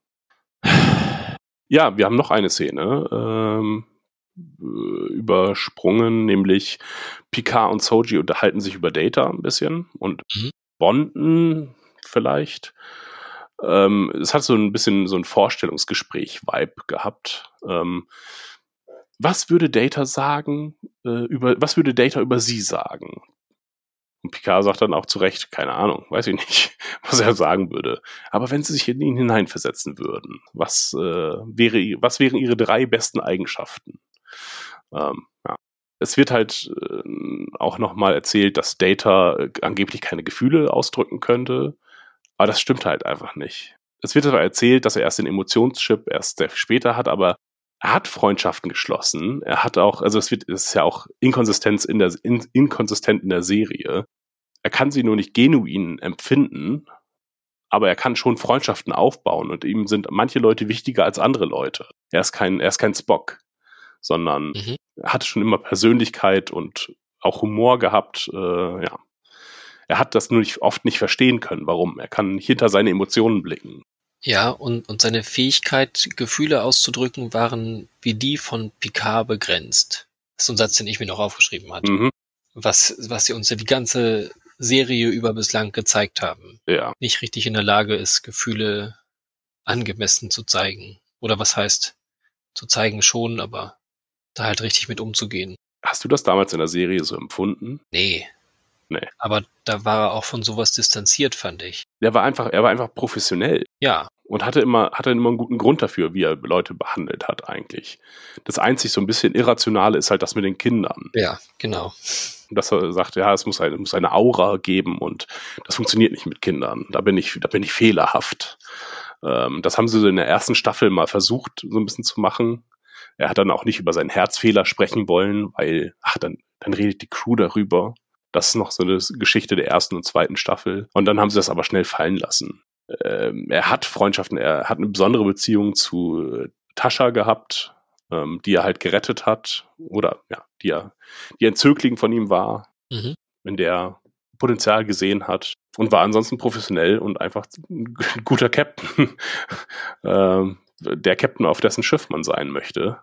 [sighs] Ja, wir haben noch eine Szene ähm, äh, übersprungen, nämlich Picard und Soji unterhalten sich über Data ein bisschen und mhm. bonden vielleicht. Ähm, es hat so ein bisschen so ein Vorstellungsgespräch-Vibe gehabt. Ähm, was würde Data sagen, äh, über, was würde Data über sie sagen? Und Picard sagt dann auch zu Recht, keine Ahnung, weiß ich nicht, [laughs] was er sagen würde. Aber wenn sie sich in ihn hineinversetzen würden, was, äh, wäre, was wären ihre drei besten Eigenschaften? Ähm, ja. Es wird halt äh, auch nochmal erzählt, dass Data äh, angeblich keine Gefühle ausdrücken könnte. Aber das stimmt halt einfach nicht. Es wird aber erzählt, dass er erst den Emotionschip erst sehr später hat, aber er hat Freundschaften geschlossen. Er hat auch, also es wird, es ist ja auch Inkonsistenz in der, in, inkonsistent in der Serie. Er kann sie nur nicht genuin empfinden, aber er kann schon Freundschaften aufbauen und ihm sind manche Leute wichtiger als andere Leute. Er ist kein, er ist kein Spock, sondern mhm. er hatte schon immer Persönlichkeit und auch Humor gehabt, äh, ja. Er hat das nur nicht, oft nicht verstehen können, warum. Er kann hinter seine Emotionen blicken. Ja, und, und seine Fähigkeit, Gefühle auszudrücken, waren wie die von Picard begrenzt. Das ist so ein Satz, den ich mir noch aufgeschrieben hatte. Mhm. Was, was sie uns ja die ganze Serie über bislang gezeigt haben. Ja. Nicht richtig in der Lage ist, Gefühle angemessen zu zeigen. Oder was heißt, zu zeigen schon, aber da halt richtig mit umzugehen. Hast du das damals in der Serie so empfunden? Nee. Nee. Aber da war er auch von sowas distanziert, fand ich. Er war einfach, er war einfach professionell. Ja. Und hatte immer, hatte immer einen guten Grund dafür, wie er Leute behandelt hat, eigentlich. Das einzig so ein bisschen Irrationale ist halt das mit den Kindern. Ja, genau. Dass er sagt, ja, es muss eine, muss eine Aura geben und das funktioniert nicht mit Kindern. Da bin ich, da bin ich fehlerhaft. Ähm, das haben sie so in der ersten Staffel mal versucht, so ein bisschen zu machen. Er hat dann auch nicht über seinen Herzfehler sprechen wollen, weil, ach, dann, dann redet die Crew darüber. Das ist noch so eine Geschichte der ersten und zweiten Staffel. Und dann haben sie das aber schnell fallen lassen. Ähm, er hat Freundschaften, er hat eine besondere Beziehung zu äh, Tascha gehabt, ähm, die er halt gerettet hat. Oder ja, die er, die ein Zögling von ihm war, mhm. in der Potenzial gesehen hat und war ansonsten professionell und einfach ein guter Captain. [laughs] ähm, der Captain, auf dessen Schiff man sein möchte.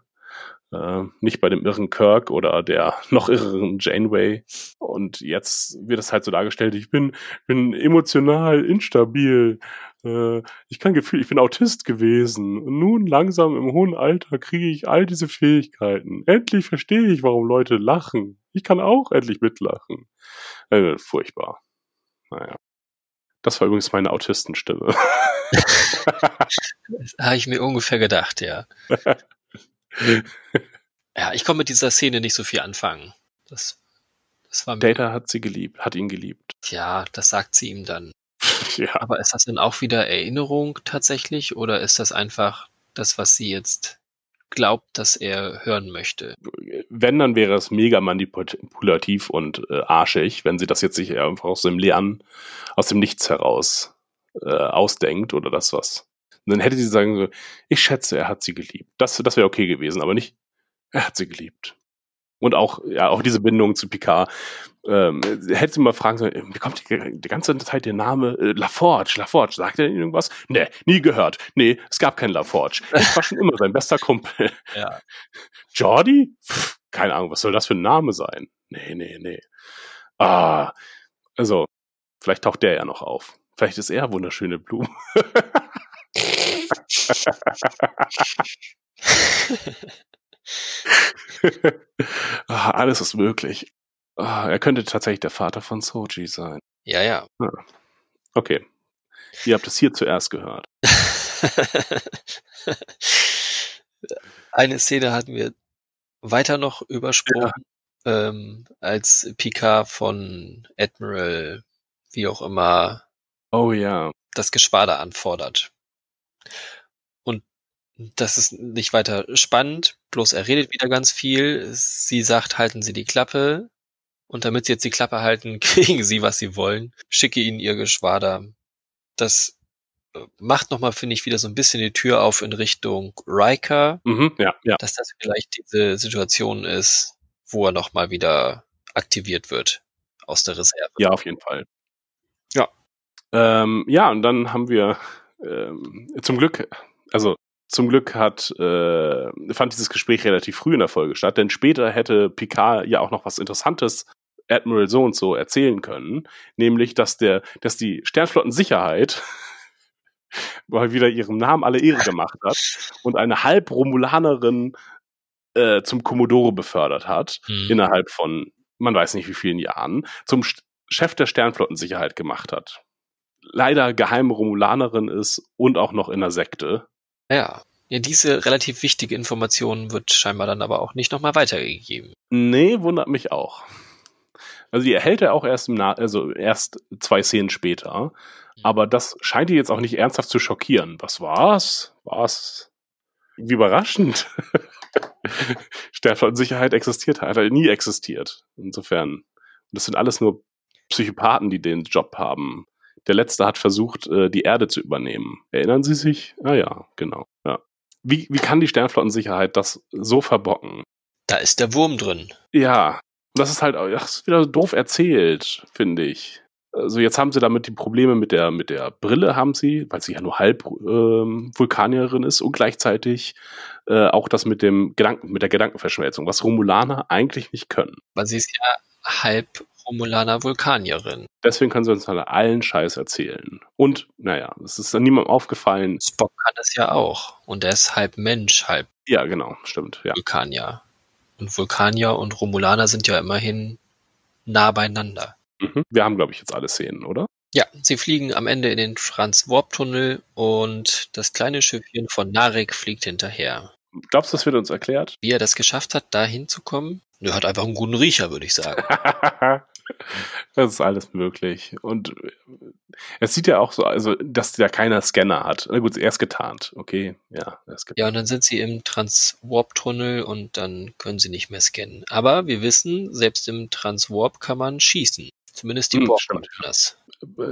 Äh, nicht bei dem irren Kirk oder der [laughs] noch irren Janeway. Und jetzt wird es halt so dargestellt, ich bin, bin emotional instabil. Äh, ich kann Gefühl, ich bin Autist gewesen. Und nun langsam im hohen Alter kriege ich all diese Fähigkeiten. Endlich verstehe ich, warum Leute lachen. Ich kann auch endlich mitlachen. Äh, furchtbar. Naja. Das war übrigens meine Autistenstimme. [laughs] Habe ich mir ungefähr gedacht, ja. [laughs] ja, ich komme mit dieser Szene nicht so viel anfangen. Das, das war Data hat sie geliebt, hat ihn geliebt. Ja, das sagt sie ihm dann. [laughs] ja. Aber ist das dann auch wieder Erinnerung tatsächlich oder ist das einfach das, was sie jetzt glaubt, dass er hören möchte? Wenn, dann wäre es mega manipulativ und äh, arschig, wenn sie das jetzt sich einfach aus dem Lernen, aus dem Nichts heraus äh, ausdenkt oder das was und dann hätte sie sagen so, ich schätze, er hat sie geliebt. Das, das wäre okay gewesen, aber nicht, er hat sie geliebt. Und auch, ja, auch diese Bindung zu Picard. Ähm, hätte sie mal fragen sollen, wie kommt die, die ganze Zeit der Name äh, LaForge? LaForge, sagt er Ihnen irgendwas? Nee, nie gehört. Nee, es gab keinen LaForge. Ich war schon immer sein bester Kumpel. [laughs] Ja. Jordi? Pff, keine Ahnung, was soll das für ein Name sein? Nee, nee, nee. Ah, also, vielleicht taucht der ja noch auf. Vielleicht ist er wunderschöne Blume. [laughs] [laughs] ah, alles ist möglich. Ah, er könnte tatsächlich der Vater von Soji sein. ja, ja. Okay. Ihr habt es hier zuerst gehört. [laughs] Eine Szene hatten wir weiter noch übersprungen, ähm, als Picard von Admiral, wie auch immer, Oh ja. das Geschwader anfordert. Und das ist nicht weiter spannend, bloß er redet wieder ganz viel. Sie sagt, halten Sie die Klappe. Und damit sie jetzt die Klappe halten, [laughs] kriegen sie, was sie wollen. Schicke ihnen ihr Geschwader. Das äh, macht nochmal, finde ich, wieder so ein bisschen die Tür auf in Richtung Riker, Mhm, ja, ja. dass das vielleicht diese Situation ist, wo er nochmal wieder aktiviert wird aus der Reserve. Ja, auf jeden Fall. Ja. Ähm, ja, und dann haben wir ähm, zum Glück, also zum Glück hat äh, fand dieses Gespräch relativ früh in der Folge statt, denn später hätte Picard ja auch noch was Interessantes Admiral so und so erzählen können, nämlich dass der, dass die Sternflottensicherheit [laughs] mal wieder ihrem Namen alle Ehre gemacht hat und eine Halb-Romulanerin äh, zum Commodore befördert hat Hm. innerhalb von man weiß nicht wie vielen Jahren zum St- Chef der Sternflottensicherheit gemacht hat. Leider geheime Romulanerin ist und auch noch in der Sekte. Ja. Ja, diese relativ wichtige Information wird scheinbar dann aber auch nicht nochmal weitergegeben. Nee, wundert mich auch. Also die erhält er auch erst im Na also erst zwei Szenen später. Aber das scheint die jetzt auch nicht ernsthaft zu schockieren. Was war's? Was? Wie überraschend. [laughs] Sternflottensicherheit existiert, hat halt nie existiert. Insofern. Das sind alles nur Psychopathen, die den Job haben. Der letzte hat versucht, äh, die Erde zu übernehmen. Erinnern Sie sich? Ah ja, genau. Ja. Wie, wie kann die Sternflottensicherheit das so verbocken? Da ist der Wurm drin. Ja, das ist halt das ist wieder doof erzählt, finde ich. Also jetzt haben sie damit die Probleme mit der mit der Brille haben sie, weil sie ja nur halb ähm, Vulkanierin ist und gleichzeitig äh, auch das mit dem Gedanken mit der Gedankenverschmelzung, was Romulaner eigentlich nicht können. Weil sie ist ja halb Romulaner Vulkanierin. Deswegen können sie uns halt allen Scheiß erzählen. Und naja, es ist dann niemandem aufgefallen. Spock kann das ja auch. Und er ist halb Mensch, halb Ja, genau, stimmt. Ja, Vulkanier. Und Vulkanier und Romulaner sind ja immerhin nah beieinander. mhm. wir haben glaube ich jetzt alle Szenen, oder? Ja, sie fliegen am Ende in den Trans-Warp-Tunnel und das kleine Schiffchen von Narek fliegt hinterher. Glaubst du, das wird uns erklärt? Wie er das geschafft hat, da hinzukommen? Er hat einfach einen guten Riecher, würde ich sagen. [laughs] das ist alles möglich. Und äh, es sieht ja auch so, also, dass da keiner Scanner hat. Na gut, er ist getarnt. Okay, ja, er ist getarnt. Ja, und dann sind sie im Trans-Warp-Tunnel und dann können sie nicht mehr scannen. Aber wir wissen, selbst im Trans-Warp kann man schießen. Zumindest die Hm, Borg konnten das.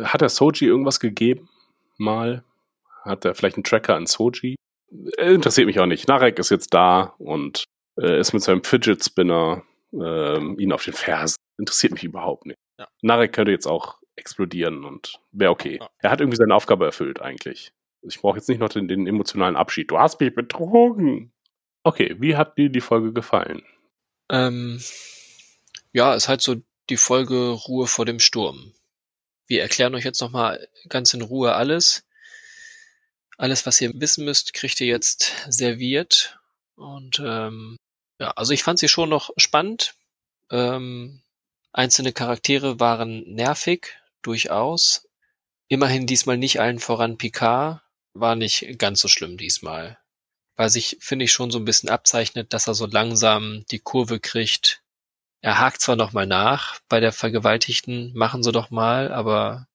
Hat der Soji irgendwas gegeben? Mal? Hat er vielleicht einen Tracker an Soji? Äh, Interessiert mich auch nicht. Narek ist jetzt da und äh, ist mit seinem Fidget Spinner ähm, ihn auf den Fersen. Interessiert mich überhaupt nicht. Ja. Narek könnte jetzt auch explodieren und wäre okay. Ja. Er hat irgendwie seine Aufgabe erfüllt eigentlich. Ich brauche jetzt nicht noch den, den emotionalen Abschied. Du hast mich betrogen. Okay, wie hat dir die Folge gefallen? Ähm, ja, ist halt so die Folge Ruhe vor dem Sturm. Wir erklären euch jetzt nochmal ganz in Ruhe alles. Alles, was ihr wissen müsst, kriegt ihr jetzt serviert. Und ähm, ja, also ich fand sie schon noch spannend. Ähm, einzelne Charaktere waren nervig, durchaus. Immerhin diesmal nicht allen voran Picard. War nicht ganz so schlimm diesmal. Weil sich, finde ich, schon so ein bisschen abzeichnet, dass er so langsam die Kurve kriegt. Er hakt zwar nochmal nach bei der Vergewaltigten, machen sie doch mal, aber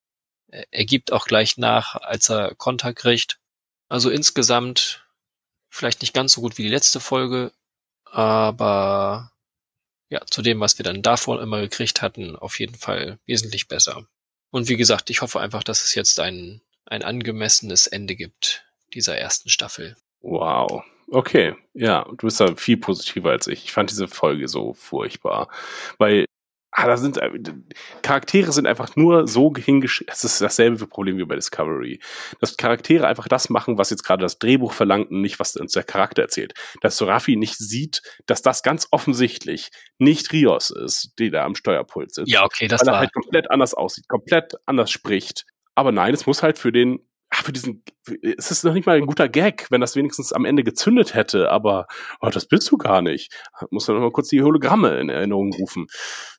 er gibt auch gleich nach, als er Konter kriegt. Also insgesamt vielleicht nicht ganz so gut wie die letzte Folge, aber ja, zu dem, was wir dann davor immer gekriegt hatten, auf jeden Fall wesentlich besser. Und wie gesagt, ich hoffe einfach, dass es jetzt ein, ein angemessenes Ende gibt dieser ersten Staffel. Wow. Okay, ja, du bist da viel positiver als ich. Ich fand diese Folge so furchtbar, weil ah, da sind äh, Charaktere sind einfach nur so hingeschrieben. Es ist dasselbe Problem wie bei Discovery, dass Charaktere einfach das machen, was jetzt gerade das Drehbuch verlangt und nicht was uns der Charakter erzählt. Dass Sorafi nicht sieht, dass das ganz offensichtlich nicht Rios ist, die da am Steuerpult sitzt. Ja, okay, das weil er war. halt komplett anders aussieht, komplett anders spricht. Aber nein, es muss halt für den, ach, für diesen, es ist noch nicht mal ein guter Gag, wenn das wenigstens am Ende gezündet hätte, aber oh, das bist du gar nicht. Muss dann mal kurz die Hologramme in Erinnerung rufen.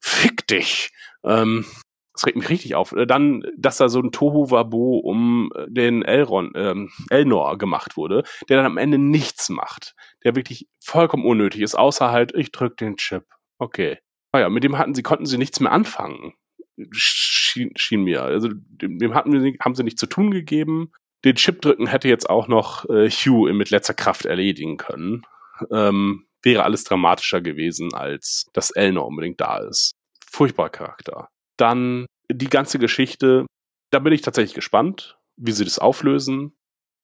Fick dich. Ähm, das regt mich richtig auf. Äh, Dann, dass da so ein Tohu-Wabo um äh, den Elron, ähm, Elnor gemacht wurde, der dann am Ende nichts macht. Der wirklich vollkommen unnötig ist, außer halt, ich drück den Chip. Okay. Naja, mit dem hatten sie, konnten sie nichts mehr anfangen schien, schien mir. Also dem, hatten wir, haben sie nicht zu tun gegeben. Den Chip drücken hätte jetzt auch noch äh, Hugh mit letzter Kraft erledigen können. Ähm, wäre alles dramatischer gewesen, als dass Elnor unbedingt da ist. Furchtbarer Charakter. Dann die ganze Geschichte, da bin ich tatsächlich gespannt, wie sie das auflösen,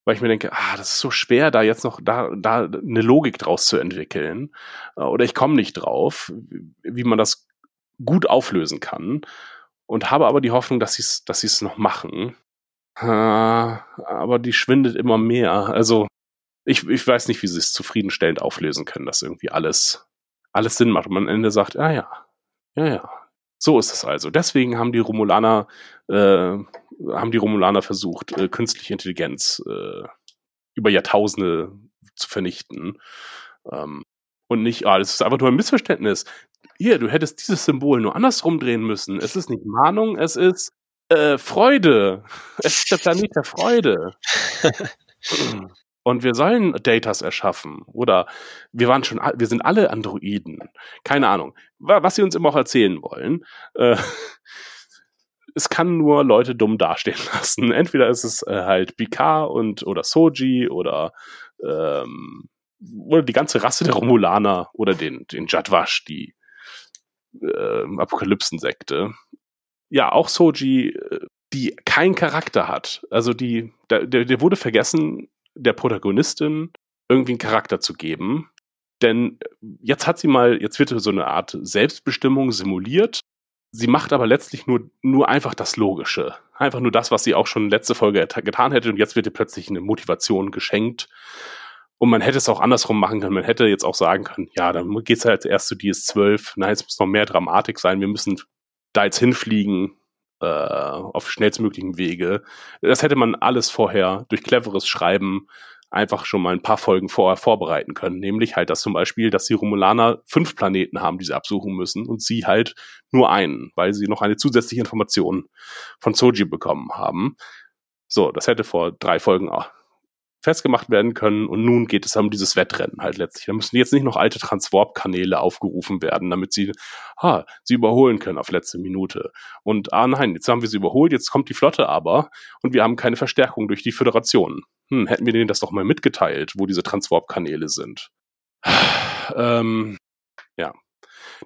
weil ich mir denke, ah, das ist so schwer, da jetzt noch da, da eine Logik draus zu entwickeln. Äh, Oder ich komme nicht drauf, wie man das gut auflösen kann. Und habe aber die Hoffnung, dass sie es dass sie's noch machen. Aber die schwindet immer mehr. Also ich, ich weiß nicht, wie sie es zufriedenstellend auflösen können, dass irgendwie alles, alles Sinn macht und man am Ende sagt, ah ja, ja, ja. So ist es also. Deswegen haben die Romulaner, äh, haben die Romulaner versucht, äh, künstliche Intelligenz äh, über Jahrtausende zu vernichten. Ähm, und nicht, ah, das ist einfach nur ein Missverständnis. Hier, du hättest dieses Symbol nur andersrum drehen müssen. Es ist nicht Mahnung, es ist äh, Freude. [laughs] Es ist der Planet der Freude. [laughs] Und wir sollen Datas erschaffen. Oder wir waren schon, wir sind alle Androiden. Keine Ahnung. Wa- Was sie uns immer auch erzählen wollen. Äh, [laughs] es kann nur Leute dumm dastehen lassen. Entweder ist es äh, halt Picard und oder Soji oder ähm, oder die ganze Rasse der Romulaner oder den den Jadwash, die äh, Apokalypsensekte. Ja, auch Soji, äh, die keinen Charakter hat. Also die, der, der wurde vergessen, der Protagonistin irgendwie einen Charakter zu geben. Denn jetzt hat sie mal, jetzt wird so eine Art Selbstbestimmung simuliert. Sie macht aber letztlich nur, nur einfach das Logische. Einfach nur das, was sie auch schon letzte Folge et- getan hätte. Und jetzt wird ihr plötzlich eine Motivation geschenkt. Und man hätte es auch andersrum machen können. Man hätte jetzt auch sagen können, ja, dann geht's halt erst zu DS12. Nein, es muss noch mehr Dramatik sein. Wir müssen da jetzt hinfliegen äh, auf schnellstmöglichen Wege. Das hätte man alles vorher durch cleveres Schreiben einfach schon mal ein paar Folgen vorher vorbereiten können. Nämlich halt das zum Beispiel, dass die Romulaner fünf Planeten haben, die sie absuchen müssen und sie halt nur einen, weil sie noch eine zusätzliche Information von Soji bekommen haben. So, das hätte vor drei Folgen auch festgemacht werden können und nun geht es um dieses Wettrennen halt letztlich. Da müssen jetzt nicht noch alte Transwarp-Kanäle aufgerufen werden, damit sie, ah, sie überholen können auf letzte Minute. Und ah nein, jetzt haben wir sie überholt, jetzt kommt die Flotte aber und wir haben keine Verstärkung durch die Föderation. Hm, hätten wir denen das doch mal mitgeteilt, wo diese Transwarp-Kanäle sind. [sighs] ähm, ja.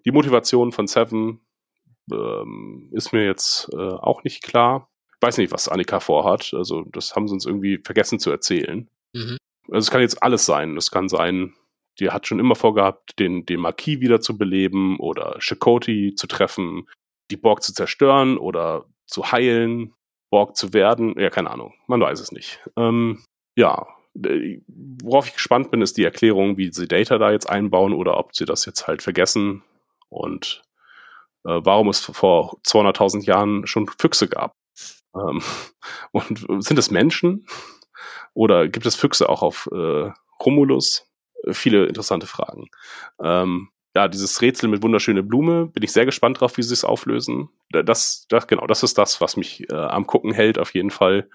Die Motivation von Seven ähm, ist mir jetzt äh, auch nicht klar. Ich weiß nicht, was Annika vorhat. Also, das haben sie uns irgendwie vergessen zu erzählen. Mhm. Also, es kann jetzt alles sein. Es kann sein, die hat schon immer vorgehabt, den, den Marquis wieder zu beleben oder Chakoti zu treffen, die Borg zu zerstören oder zu heilen, Borg zu werden. Ja, keine Ahnung. Man weiß es nicht. Ähm, ja, worauf ich gespannt bin, ist die Erklärung, wie sie Data da jetzt einbauen oder ob sie das jetzt halt vergessen und äh, warum es vor 200.000 Jahren schon Füchse gab. Ähm, [laughs] und sind es Menschen? Oder gibt es Füchse auch auf äh, Romulus? Äh, Viele interessante Fragen. Ähm, ja, dieses Rätsel mit wunderschöne Blume, bin ich sehr gespannt drauf, wie sie es auflösen. Das, das, genau, das ist das, was mich äh, am Gucken hält, auf jeden Fall.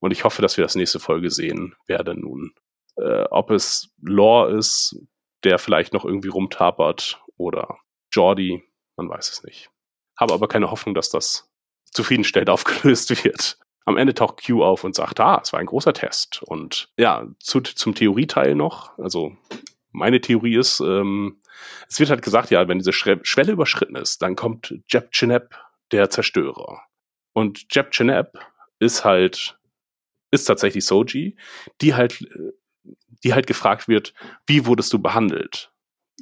Und ich hoffe, dass wir das nächste Folge sehen werden nun. Äh, ob es Lore ist, der vielleicht noch irgendwie rumtapert, oder Jordi, man weiß es nicht. Habe aber keine Hoffnung, dass das zufriedenstellend [laughs] aufgelöst wird. Am Ende taucht Q auf und sagt, ah, es war ein großer Test. Und ja, zu, zum Theorieteil noch. Also meine Theorie ist, ähm, es wird halt gesagt, ja, wenn diese Schre Schwelle überschritten ist, dann kommt Jeb Chinep, der Zerstörer. Und Jeb Chinep ist halt, ist tatsächlich Soji, die halt, die halt gefragt wird, wie wurdest du behandelt?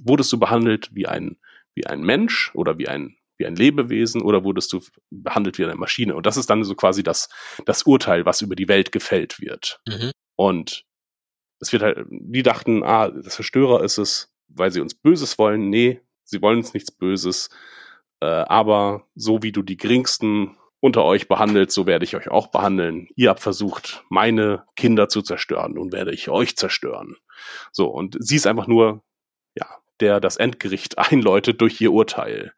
Wurdest du behandelt wie ein, wie ein Mensch oder wie ein, wie ein Lebewesen oder wurdest du behandelt wie eine Maschine? Und das ist dann so quasi das, das Urteil, was über die Welt gefällt wird. Mhm. Und es wird halt, die dachten, ah, das Zerstörer ist es, weil sie uns Böses wollen. Nee, sie wollen uns nichts Böses. Äh, aber so wie du die geringsten unter euch behandelt, so werde ich euch auch behandeln. Ihr habt versucht, meine Kinder zu zerstören, nun werde ich euch zerstören. So, und sie ist einfach nur, ja, der das Endgericht [laughs] einläutet durch ihr Urteil.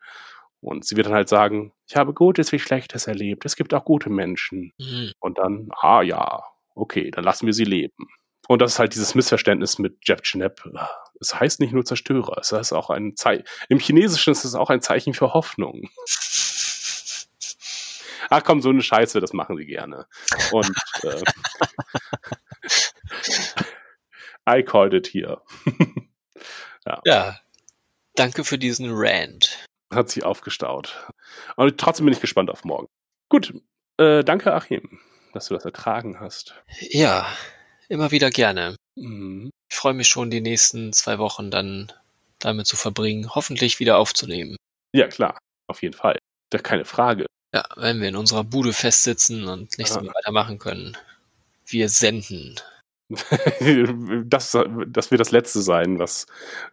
Und sie wird dann halt sagen, ich habe Gutes wie Schlechtes erlebt, es gibt auch gute Menschen. Mhm. Und dann, ah ja, okay, dann lassen wir sie leben. Und das ist halt dieses Missverständnis mit Jeff Chenep. Es heißt nicht nur Zerstörer, es heißt auch ein Zeichen. Im Chinesischen ist es auch ein Zeichen für Hoffnung. Ach komm, so eine Scheiße, das machen sie gerne. Und äh, [laughs] I called it here. [laughs] Ja, danke für diesen Rant. Hat sich aufgestaut. Und trotzdem bin ich gespannt auf morgen. Gut, äh, danke Achim, dass du das ertragen hast. Ja, immer wieder gerne. Mhm. Ich freue mich schon, die nächsten zwei Wochen dann damit zu verbringen, hoffentlich wieder aufzunehmen. Ja, klar, auf jeden Fall. Da keine Frage. Ja, wenn wir in unserer Bude festsitzen und nichts Ja. mehr weitermachen können. Wir senden. [laughs] das, das wird das Letzte sein, was,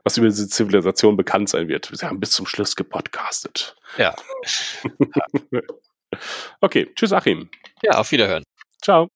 was über diese Zivilisation bekannt sein wird. Sie haben bis zum Schluss gepodcastet. Ja. [laughs] Okay, tschüss Achim. Ja, auf Wiederhören. Ciao.